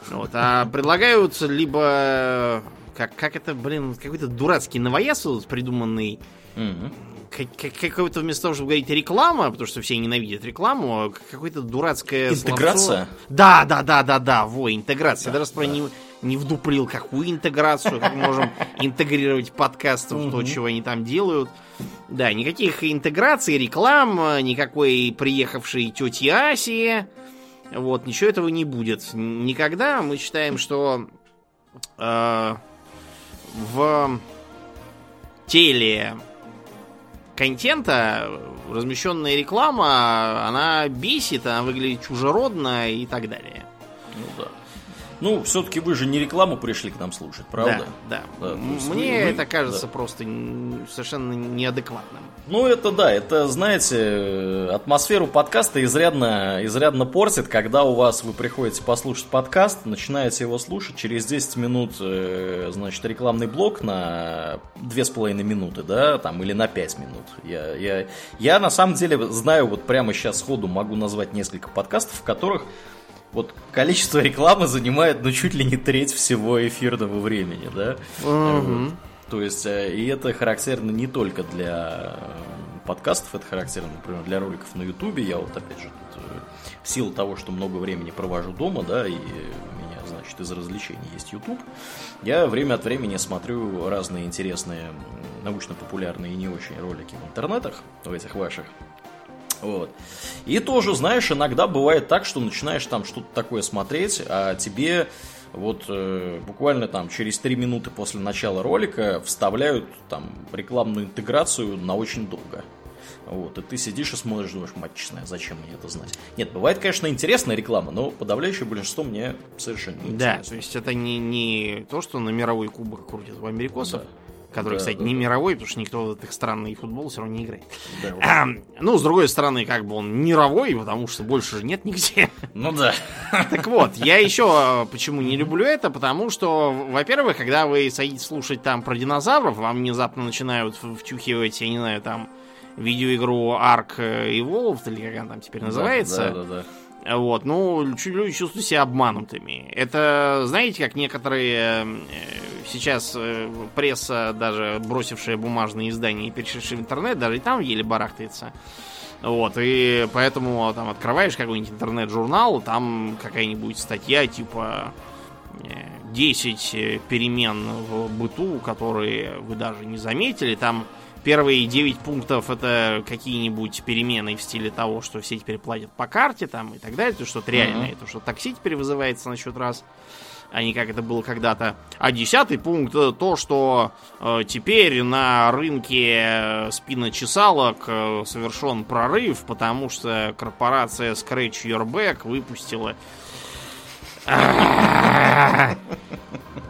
да. Вот, а предлагаются либо как, как это, блин, какой-то дурацкий новояз придуманный. Угу. Как, какой-то вместо того, чтобы говорить реклама, потому что все ненавидят рекламу, а какой-то дурацкая Интеграция? Словцо. Да, да, да, да, да, во, интеграция. Да, даже да. не, не вдуплил, какую интеграцию, как мы можем интегрировать подкасты в то, чего они там делают. Да, никаких интеграций, реклам, никакой приехавшей тети Аси. Вот, ничего этого не будет. Никогда мы считаем, что э, в теле контента размещенная реклама, она бесит, она выглядит чужеродно и так далее. Ну да. Ну, все-таки вы же не рекламу пришли к нам слушать, правда? Да, да. да Мне вы, это кажется да. просто совершенно неадекватным. Ну, это да, это, знаете, атмосферу подкаста изрядно, изрядно портит, когда у вас вы приходите послушать подкаст, начинаете его слушать, через 10 минут, э, значит, рекламный блок на 2,5 минуты, да, там, или на 5 минут. Я, я, я на самом деле знаю, вот прямо сейчас сходу могу назвать несколько подкастов, в которых вот количество рекламы занимает, ну, чуть ли не треть всего эфирного времени, да? Угу. То есть, э, и это характерно не только для э, подкастов, это характерно, например, для роликов на Ютубе. Я вот, опять же, тут, в силу того, что много времени провожу дома, да, и у меня, значит, из развлечений есть YouTube, я время от времени смотрю разные интересные научно-популярные и не очень ролики в интернетах, в этих ваших вот. И тоже, знаешь, иногда бывает так, что начинаешь там что-то такое смотреть, а тебе вот э, буквально там через 3 минуты после начала ролика вставляют там рекламную интеграцию на очень долго. Вот, и ты сидишь и смотришь, думаешь, мать честная, зачем мне это знать? Нет, бывает, конечно, интересная реклама, но подавляющее большинство мне совершенно не Да, то есть это не, не то, что на мировой кубок крутят у америкосов, да который, да, кстати, да. не мировой, потому что никто в этот странный футбол все равно не играет. Да, а, ну, с другой стороны, как бы он мировой, потому что больше же нет нигде. Ну да. Так вот, я еще а, почему не люблю это, потому что, во-первых, когда вы садитесь слушать там про динозавров, вам внезапно начинают втюхивать, я не знаю, там видеоигру Ark Evolved, или как она там теперь называется. Да, да, да. Вот, ну, люди чувствуют себя обманутыми. Это, знаете, как некоторые э, сейчас э, пресса, даже бросившая бумажные издания и перешедшая в интернет, даже и там еле барахтается. Вот, и поэтому там открываешь какой-нибудь интернет-журнал, там какая-нибудь статья типа 10 э, перемен в быту, которые вы даже не заметили, там Первые 9 пунктов это какие-нибудь перемены в стиле того, что все теперь платят по карте там и так далее, то что-то реальное, uh-huh. то что такси теперь вызывается на счет раз, а не как это было когда-то. А десятый пункт то, что э, теперь на рынке э, спиночесалок э, совершен прорыв, потому что корпорация Scratch Your Back выпустила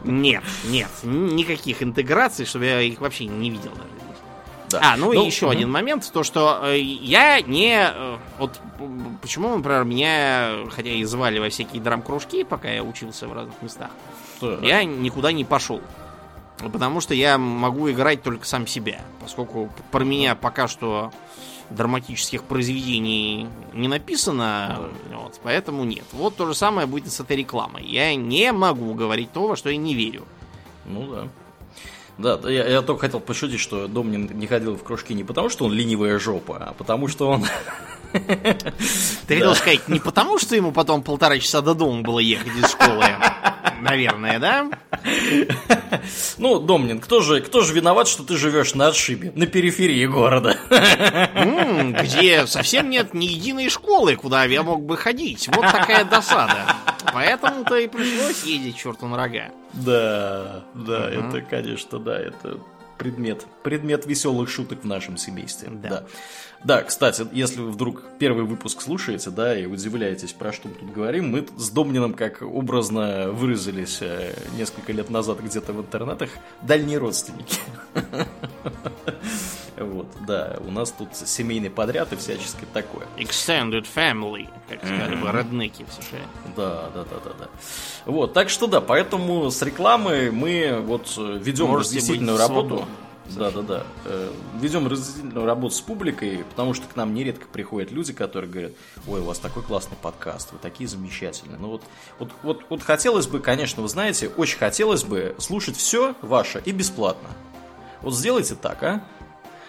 нет, нет, никаких интеграций, чтобы я их вообще не видел даже. Да. А, ну, ну и еще угу. один момент, то что э, я не... Э, вот почему, например, меня, хотя и звали во всякие драм-кружки, пока я учился в разных местах, да. я никуда не пошел. Потому что я могу играть только сам себя. Поскольку про меня пока что драматических произведений не написано, да. вот, поэтому нет. Вот то же самое будет и с этой рекламой. Я не могу говорить то, во что я не верю. Ну да. Да, я, я только хотел пошутить, что Домнин не ходил в кружки не потому, что он ленивая жопа, а потому что он... Ты хотел сказать, не потому, что ему потом полтора часа до дома было ехать из школы, наверное, да? Ну, Домнин, кто же, кто же виноват, что ты живешь на отшибе, на периферии города? Где совсем нет ни единой школы, куда я мог бы ходить. Вот такая досада. Поэтому-то и пришлось ездить черту на рога. Да, да, это, конечно, да, это предмет, предмет веселых шуток в нашем семействе. Да. да. Да, кстати, если вы вдруг первый выпуск слушаете, да, и удивляетесь, про что мы тут говорим, мы с Домнином, как образно выразились э, несколько лет назад где-то в интернетах, дальние родственники. Вот, да, у нас тут семейный подряд и всячески такое. Extended family, как сказали бы родныки в США. Да, да, да, да, да. Вот, так что да, поэтому с рекламой мы вот э, ведем разъяснительную работу. Да, да, да. Ведем разделительную работу с публикой, потому что к нам нередко приходят люди, которые говорят, ой, у вас такой классный подкаст, вы такие замечательные. Ну вот, вот, вот, вот хотелось бы, конечно, вы знаете, очень хотелось бы слушать все ваше и бесплатно. Вот сделайте так, а?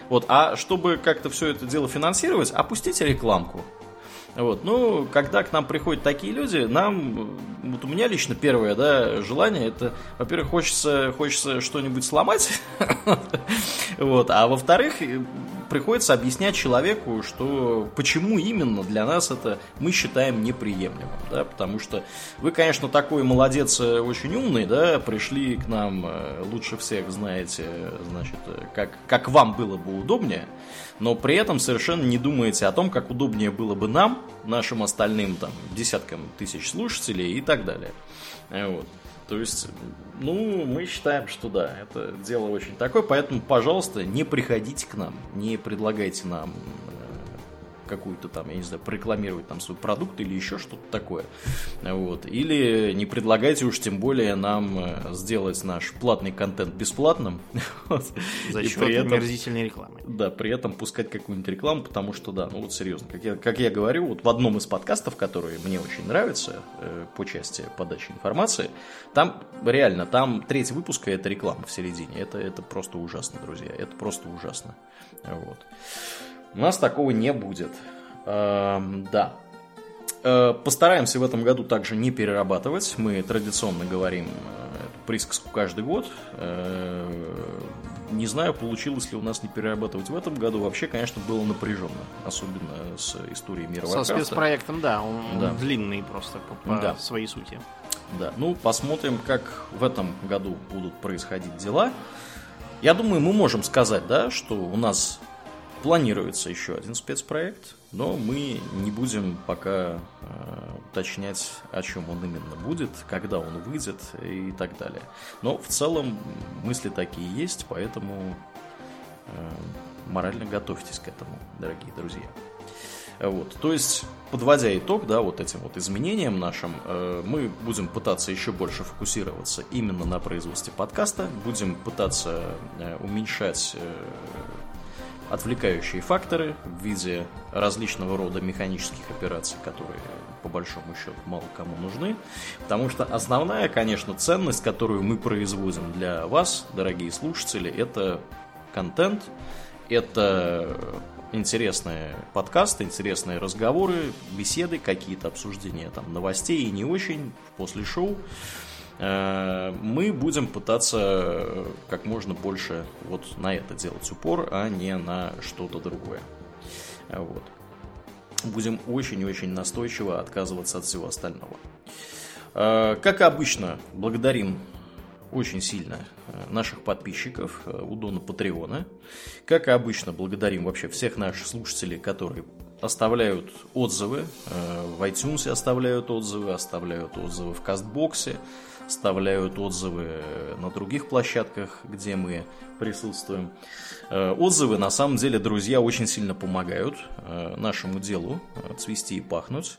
Вот, а чтобы как-то все это дело финансировать, опустите рекламку. Вот, ну, когда к нам приходят такие люди, нам, вот у меня лично первое, да, желание, это, во-первых, хочется, хочется что-нибудь сломать, вот, а во-вторых, приходится объяснять человеку, что почему именно для нас это мы считаем неприемлемым, да, потому что вы, конечно, такой молодец, э, очень умный, да, пришли к нам э, лучше всех, знаете, значит, э, как, как вам было бы удобнее, но при этом совершенно не думаете о том, как удобнее было бы нам, нашим остальным там десяткам тысяч слушателей и так далее. Вот. То есть, ну, мы считаем, что да, это дело очень такое, поэтому, пожалуйста, не приходите к нам, не предлагайте нам какую-то там, я не знаю, прорекламировать там свой продукт или еще что-то такое. Вот. Или не предлагайте уж тем более нам э, сделать наш платный контент бесплатным. За счет этом, омерзительной рекламы. Да, при этом пускать какую-нибудь рекламу, потому что, да, ну вот серьезно, как я, как я говорю, вот в одном из подкастов, которые мне очень нравятся э, по части подачи информации, там реально, там третий выпуск это реклама в середине. Это, это просто ужасно, друзья. Это просто ужасно. Вот. У нас такого не будет. Эм, да. Э, постараемся в этом году также не перерабатывать. Мы традиционно говорим эту присказку каждый год. Э, не знаю, получилось ли у нас не перерабатывать в этом году. Вообще, конечно, было напряженно. Особенно с историей мира Со спецпроектом, да. Он да. длинный просто по, по да. своей сути. Да, ну посмотрим, как в этом году будут происходить дела. Я думаю, мы можем сказать, да, что у нас Планируется еще один спецпроект, но мы не будем пока э, уточнять, о чем он именно будет, когда он выйдет и так далее. Но в целом мысли такие есть, поэтому э, морально готовьтесь к этому, дорогие друзья. Вот, то есть, подводя итог, да, вот этим вот изменениям нашим, э, мы будем пытаться еще больше фокусироваться именно на производстве подкаста, будем пытаться э, уменьшать э, отвлекающие факторы в виде различного рода механических операций, которые по большому счету мало кому нужны. Потому что основная, конечно, ценность, которую мы производим для вас, дорогие слушатели, это контент, это интересные подкасты, интересные разговоры, беседы, какие-то обсуждения там новостей и не очень после шоу. Э, мы будем пытаться э, как можно больше вот на это делать упор, а не на что-то другое. Э, вот. Будем очень-очень настойчиво отказываться от всего остального. Как обычно, благодарим очень сильно наших подписчиков у Дона Патреона. Как обычно, благодарим вообще всех наших слушателей, которые оставляют отзывы. В iTunes оставляют отзывы, оставляют отзывы в Кастбоксе вставляют отзывы на других площадках, где мы присутствуем. Э, отзывы, на самом деле, друзья, очень сильно помогают э, нашему делу э, цвести и пахнуть.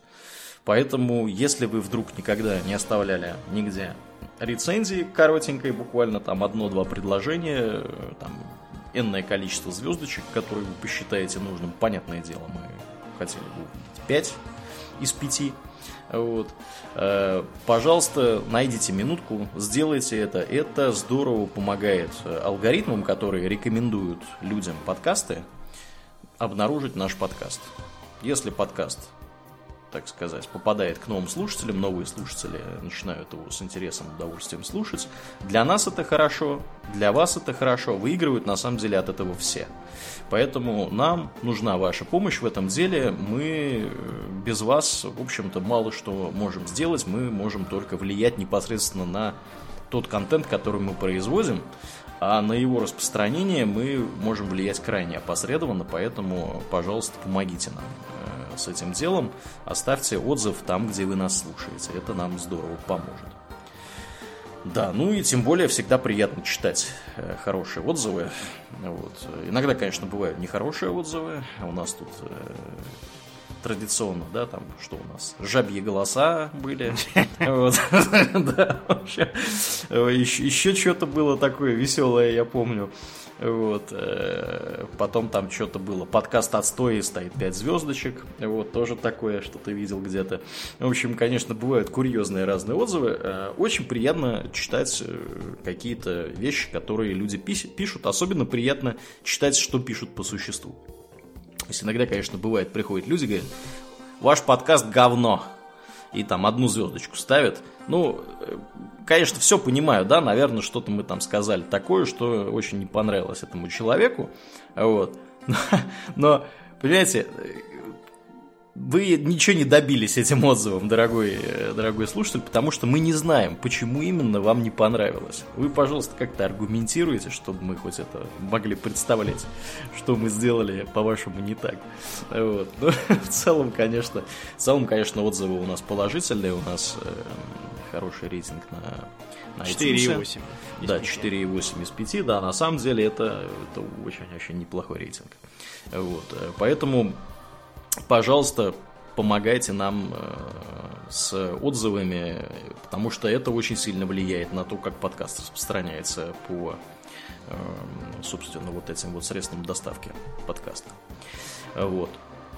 Поэтому, если вы вдруг никогда не оставляли нигде рецензии коротенькой, буквально там одно-два предложения, там энное количество звездочек, которые вы посчитаете нужным, понятное дело, мы хотели бы увидеть 5 из 5. Вот. Э, пожалуйста, найдите минутку, сделайте это. Это здорово помогает э, алгоритмам, которые рекомендуют людям подкасты, обнаружить наш подкаст. Если подкаст так сказать, попадает к новым слушателям, новые слушатели начинают его с интересом, удовольствием слушать. Для нас это хорошо, для вас это хорошо, выигрывают на самом деле от этого все. Поэтому нам нужна ваша помощь в этом деле. Мы э, без вас, в общем-то, мало что можем сделать. Мы можем только влиять непосредственно на тот контент, который мы производим, а на его распространение мы можем влиять крайне опосредованно, поэтому, пожалуйста, помогите нам с этим делом. Оставьте отзыв там, где вы нас слушаете. Это нам здорово поможет. Да, ну и тем более всегда приятно читать э, хорошие отзывы. Вот. Иногда, конечно, бывают нехорошие отзывы. У нас тут э, традиционно, да, там, что у нас, жабьи голоса были. Вообще. Еще что-то было такое веселое, я помню. Вот. Э, потом там что-то было. Подкаст отстой стоит 5 звездочек. Вот, тоже такое, что ты видел где-то. В общем, конечно, бывают курьезные разные отзывы. Э, очень приятно читать э, какие-то вещи, которые люди пишут. Особенно приятно читать, что пишут по существу. То есть иногда, конечно, бывает, приходят люди, говорят, ваш подкаст говно. И там одну звездочку ставят. Ну, э, конечно, все понимаю, да, наверное, что-то мы там сказали такое, что очень не понравилось этому человеку. Вот. Но, но понимаете, вы ничего не добились этим отзывом, дорогой, э, дорогой слушатель, потому что мы не знаем, почему именно вам не понравилось. Вы, пожалуйста, как-то аргументируйте, чтобы мы хоть это могли представлять, что мы сделали, по-вашему, не так. Вот. Но ну, в целом, конечно, в целом, конечно, отзывы у нас положительные, у нас э, хороший рейтинг на, на 4,8. Да, 4,8 из 5, да, на самом деле это, очень-очень неплохой рейтинг. Вот. Э, поэтому пожалуйста, помогайте нам э, с отзывами, потому что это очень сильно влияет на то, как подкаст распространяется по, э, собственно, вот этим вот средствам доставки подкаста. Вот.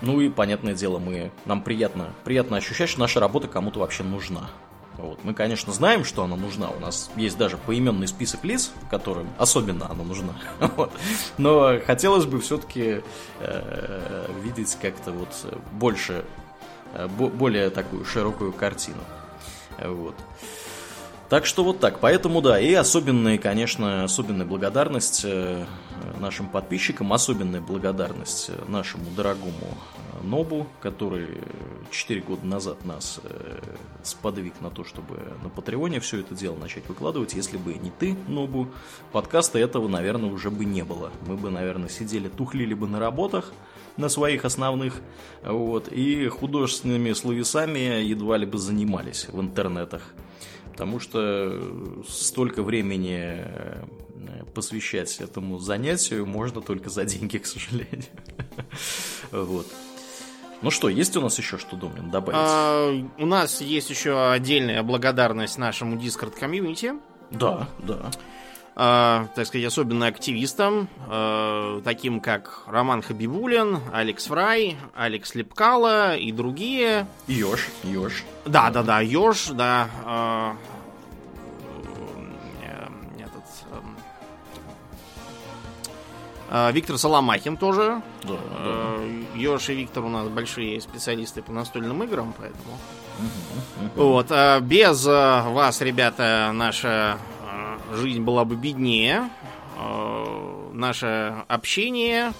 Ну и, понятное дело, мы, нам приятно, приятно ощущать, что наша работа кому-то вообще нужна. Вот. Мы, конечно, знаем, что она нужна. У нас есть даже поименный список лиц, которым особенно она нужна. Но хотелось бы все-таки э, видеть как-то вот больше, э, более такую широкую картину. Вот. Так что вот так. Поэтому да, и особенная, конечно, особенная благодарность э, нашим подписчикам, особенная благодарность нашему дорогому Нобу, который 4 года назад нас э, сподвиг на то, чтобы на Патреоне все это дело начать выкладывать. Если бы не ты, Нобу, подкаста этого, наверное, уже бы не было. Мы бы, наверное, сидели, тухлили бы на работах, на своих основных, вот, и художественными словесами едва ли бы занимались в интернетах. Потому что столько времени э, посвящать этому занятию можно только за деньги, к сожалению. Вот. Ну что, есть у нас еще что, Домнин, добавить? А, у нас есть еще отдельная благодарность нашему Discord комьюнити. Да, да. А, так сказать, особенно активистам, а, таким как Роман Хабибулин, Алекс Фрай, Алекс Лепкала и другие. Ёж, Ёж. Да, да, да, Ёж, да. А, Виктор Соломахин тоже. Да, да. А, Ёж и Виктор у нас большие специалисты по настольным играм, поэтому. Вот. А без вас, ребята, наша жизнь была бы беднее. Наше общение,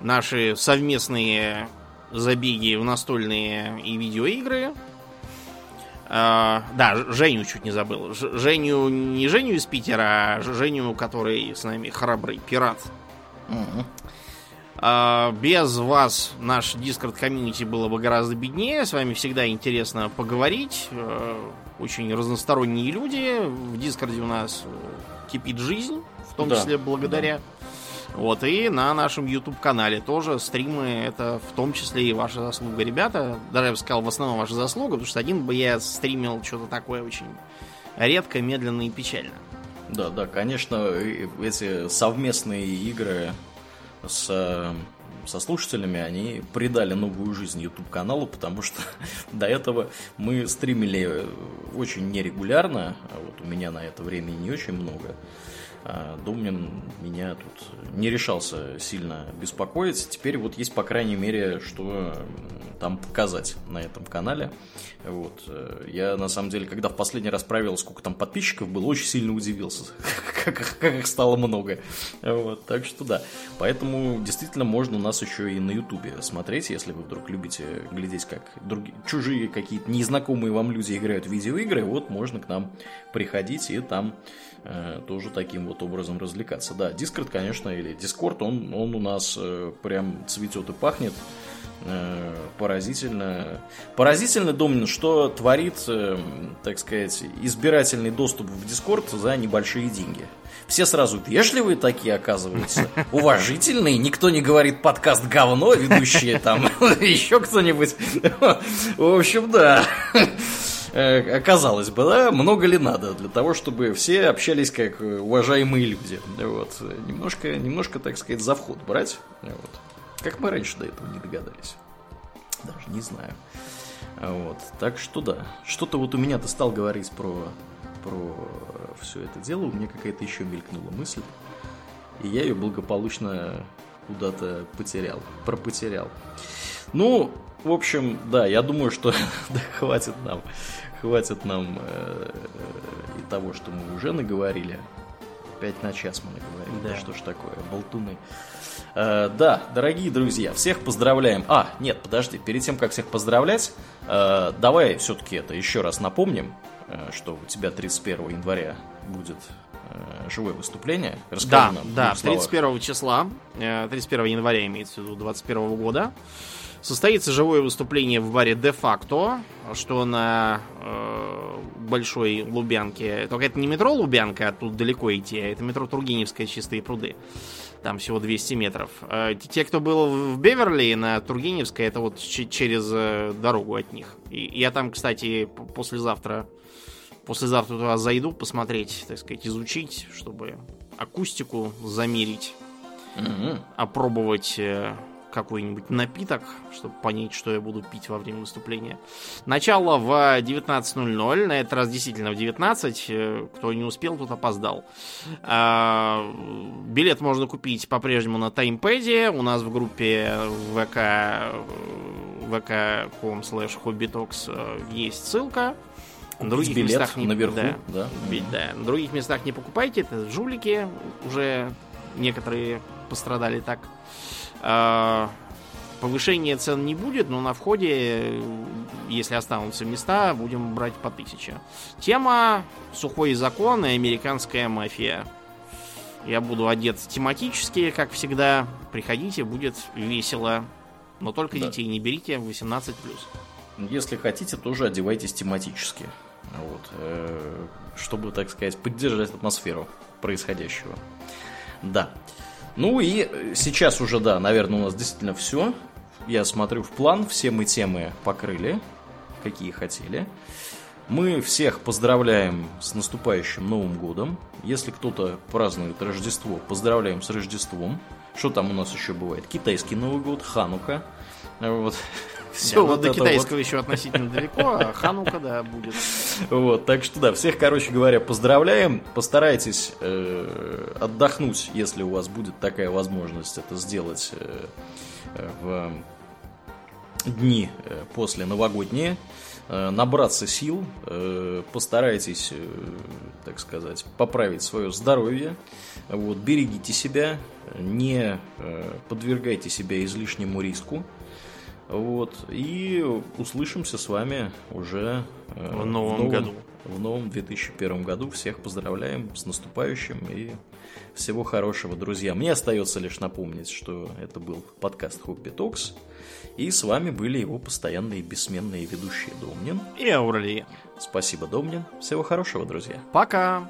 наши совместные забеги в настольные и видеоигры да, Женю чуть не забыл. Ж Женю, не Женю из Питера, а Женю, который с нами храбрый пират. Uh-huh. Uh, без вас наш Discord комьюнити было бы гораздо беднее. С вами всегда интересно поговорить. Uh, очень разносторонние люди. В Дискорде у нас кипит жизнь, в том да, числе благодаря да. Вот, и на нашем YouTube-канале тоже стримы, это в том числе и ваша заслуга, ребята. Даже я бы сказал, в основном ваша заслуга, потому что один бы я стримил что-то такое очень редко, медленно и печально. Да, да, конечно, эти совместные игры с со слушателями, они придали новую жизнь YouTube каналу, потому что до этого мы стримили очень нерегулярно, а вот у меня на это времени не очень много. А Домнин меня тут не решался сильно беспокоить. Теперь вот есть, по крайней мере, что там показать на этом канале. Вот. Э, я, на самом деле, когда в последний раз проверил, сколько там подписчиков было, очень сильно удивился, как их стало много. Вот. Так что да. Поэтому действительно можно нас еще и на Ютубе смотреть, если вы вдруг любите глядеть, как другие, чужие какие-то незнакомые вам люди играют в видеоигры. Вот можно к нам приходить и там э, тоже таким вот образом развлекаться. Да, Дискорд, конечно, или Дискорд, он, он у нас э, прям цветет и пахнет. Э, поразительно. Поразительно, Домнин, что творит, э, так сказать, избирательный доступ в Дискорд за небольшие деньги. Все сразу вежливые такие, оказываются, уважительные, никто не говорит подкаст говно, ведущие там, еще кто-нибудь. В общем, да. Э, казалось бы, да, много ли надо для того, чтобы все общались как уважаемые люди. Вот. Немножко, немножко, так сказать, за вход брать. Вот. Как мы раньше до этого не догадались. Даже не знаю. Вот. Так что да. Что-то вот у меня ты стал говорить про, про все это дело. У меня какая-то еще мелькнула мысль. И я ее благополучно куда-то потерял. Пропотерял. Ну, в общем, да, я думаю, что да, хватит нам, хватит нам э, и того, что мы уже наговорили. Пять на час мы наговорили. Да. Что ж такое, болтуны. Э, да, дорогие друзья, всех поздравляем. А, нет, подожди, перед тем, как всех поздравлять, э, давай все-таки это еще раз напомним, э, что у тебя 31 января будет э, живое выступление. Расскажи да, нам, да, 31 числа, 31 э, января имеется в виду 21 года, состоится живое выступление в баре Facto, что на э, Большой Лубянке. Только это не метро Лубянка, а тут далеко идти, а это метро Тургеневская Чистые пруды. Там всего 200 метров. Э, те, кто был в Беверли на Тургеневской, это вот через э, дорогу от них. И я там, кстати, послезавтра послезавтра туда зайду посмотреть, так сказать, изучить, чтобы акустику замерить, mm-hmm. опробовать э, какой-нибудь напиток, чтобы понять, что я буду пить во время выступления. Начало в 19.00, на этот раз действительно в 19. Э, кто не успел, тот опоздал. А, билет можно купить по-прежнему на таймпеде. У нас в группе ВК vk.com slash hobbytalks есть ссылка. В других билет местах не, наверху, да, да. да. В других местах не покупайте, это жулики. Уже некоторые пострадали так. А, повышения цен не будет, но на входе, если останутся места, будем брать по тысяче. Тема «Сухой закон» и «Американская мафия». Я буду одет тематически, как всегда. Приходите, будет весело. Но только да. детей не берите, 18+. Если хотите, тоже одевайтесь тематически. Вот, э, чтобы, так сказать, поддержать атмосферу происходящего. Да. Ну и сейчас уже, да, наверное, у нас действительно все. Я смотрю в план, все мы темы покрыли, какие хотели. Мы всех поздравляем с наступающим Новым годом. Если кто-то празднует Рождество, поздравляем с Рождеством. Что там у нас еще бывает? Китайский Новый год, Ханука. Вот. Все, ну, вот до китайского вот. еще относительно далеко, а Ханука, да, будет. Вот, так что да, всех, короче говоря, поздравляем. Постарайтесь э, отдохнуть, если у вас будет такая возможность это сделать э, в дни э, после новогодние. Э, набраться сил, э, постарайтесь, э, так сказать, поправить свое здоровье. Вот, берегите себя, не э, подвергайте себя излишнему риску. Вот. И услышимся с вами уже э, в новом, в новом году. В новом 2001 году. Всех поздравляем с наступающим и всего хорошего, друзья. Мне остается лишь напомнить, что это был подкаст Хобби Токс. И с вами были его постоянные бессменные ведущие Домнин и Ауралия. Спасибо, Домнин. Всего хорошего, друзья. Пока!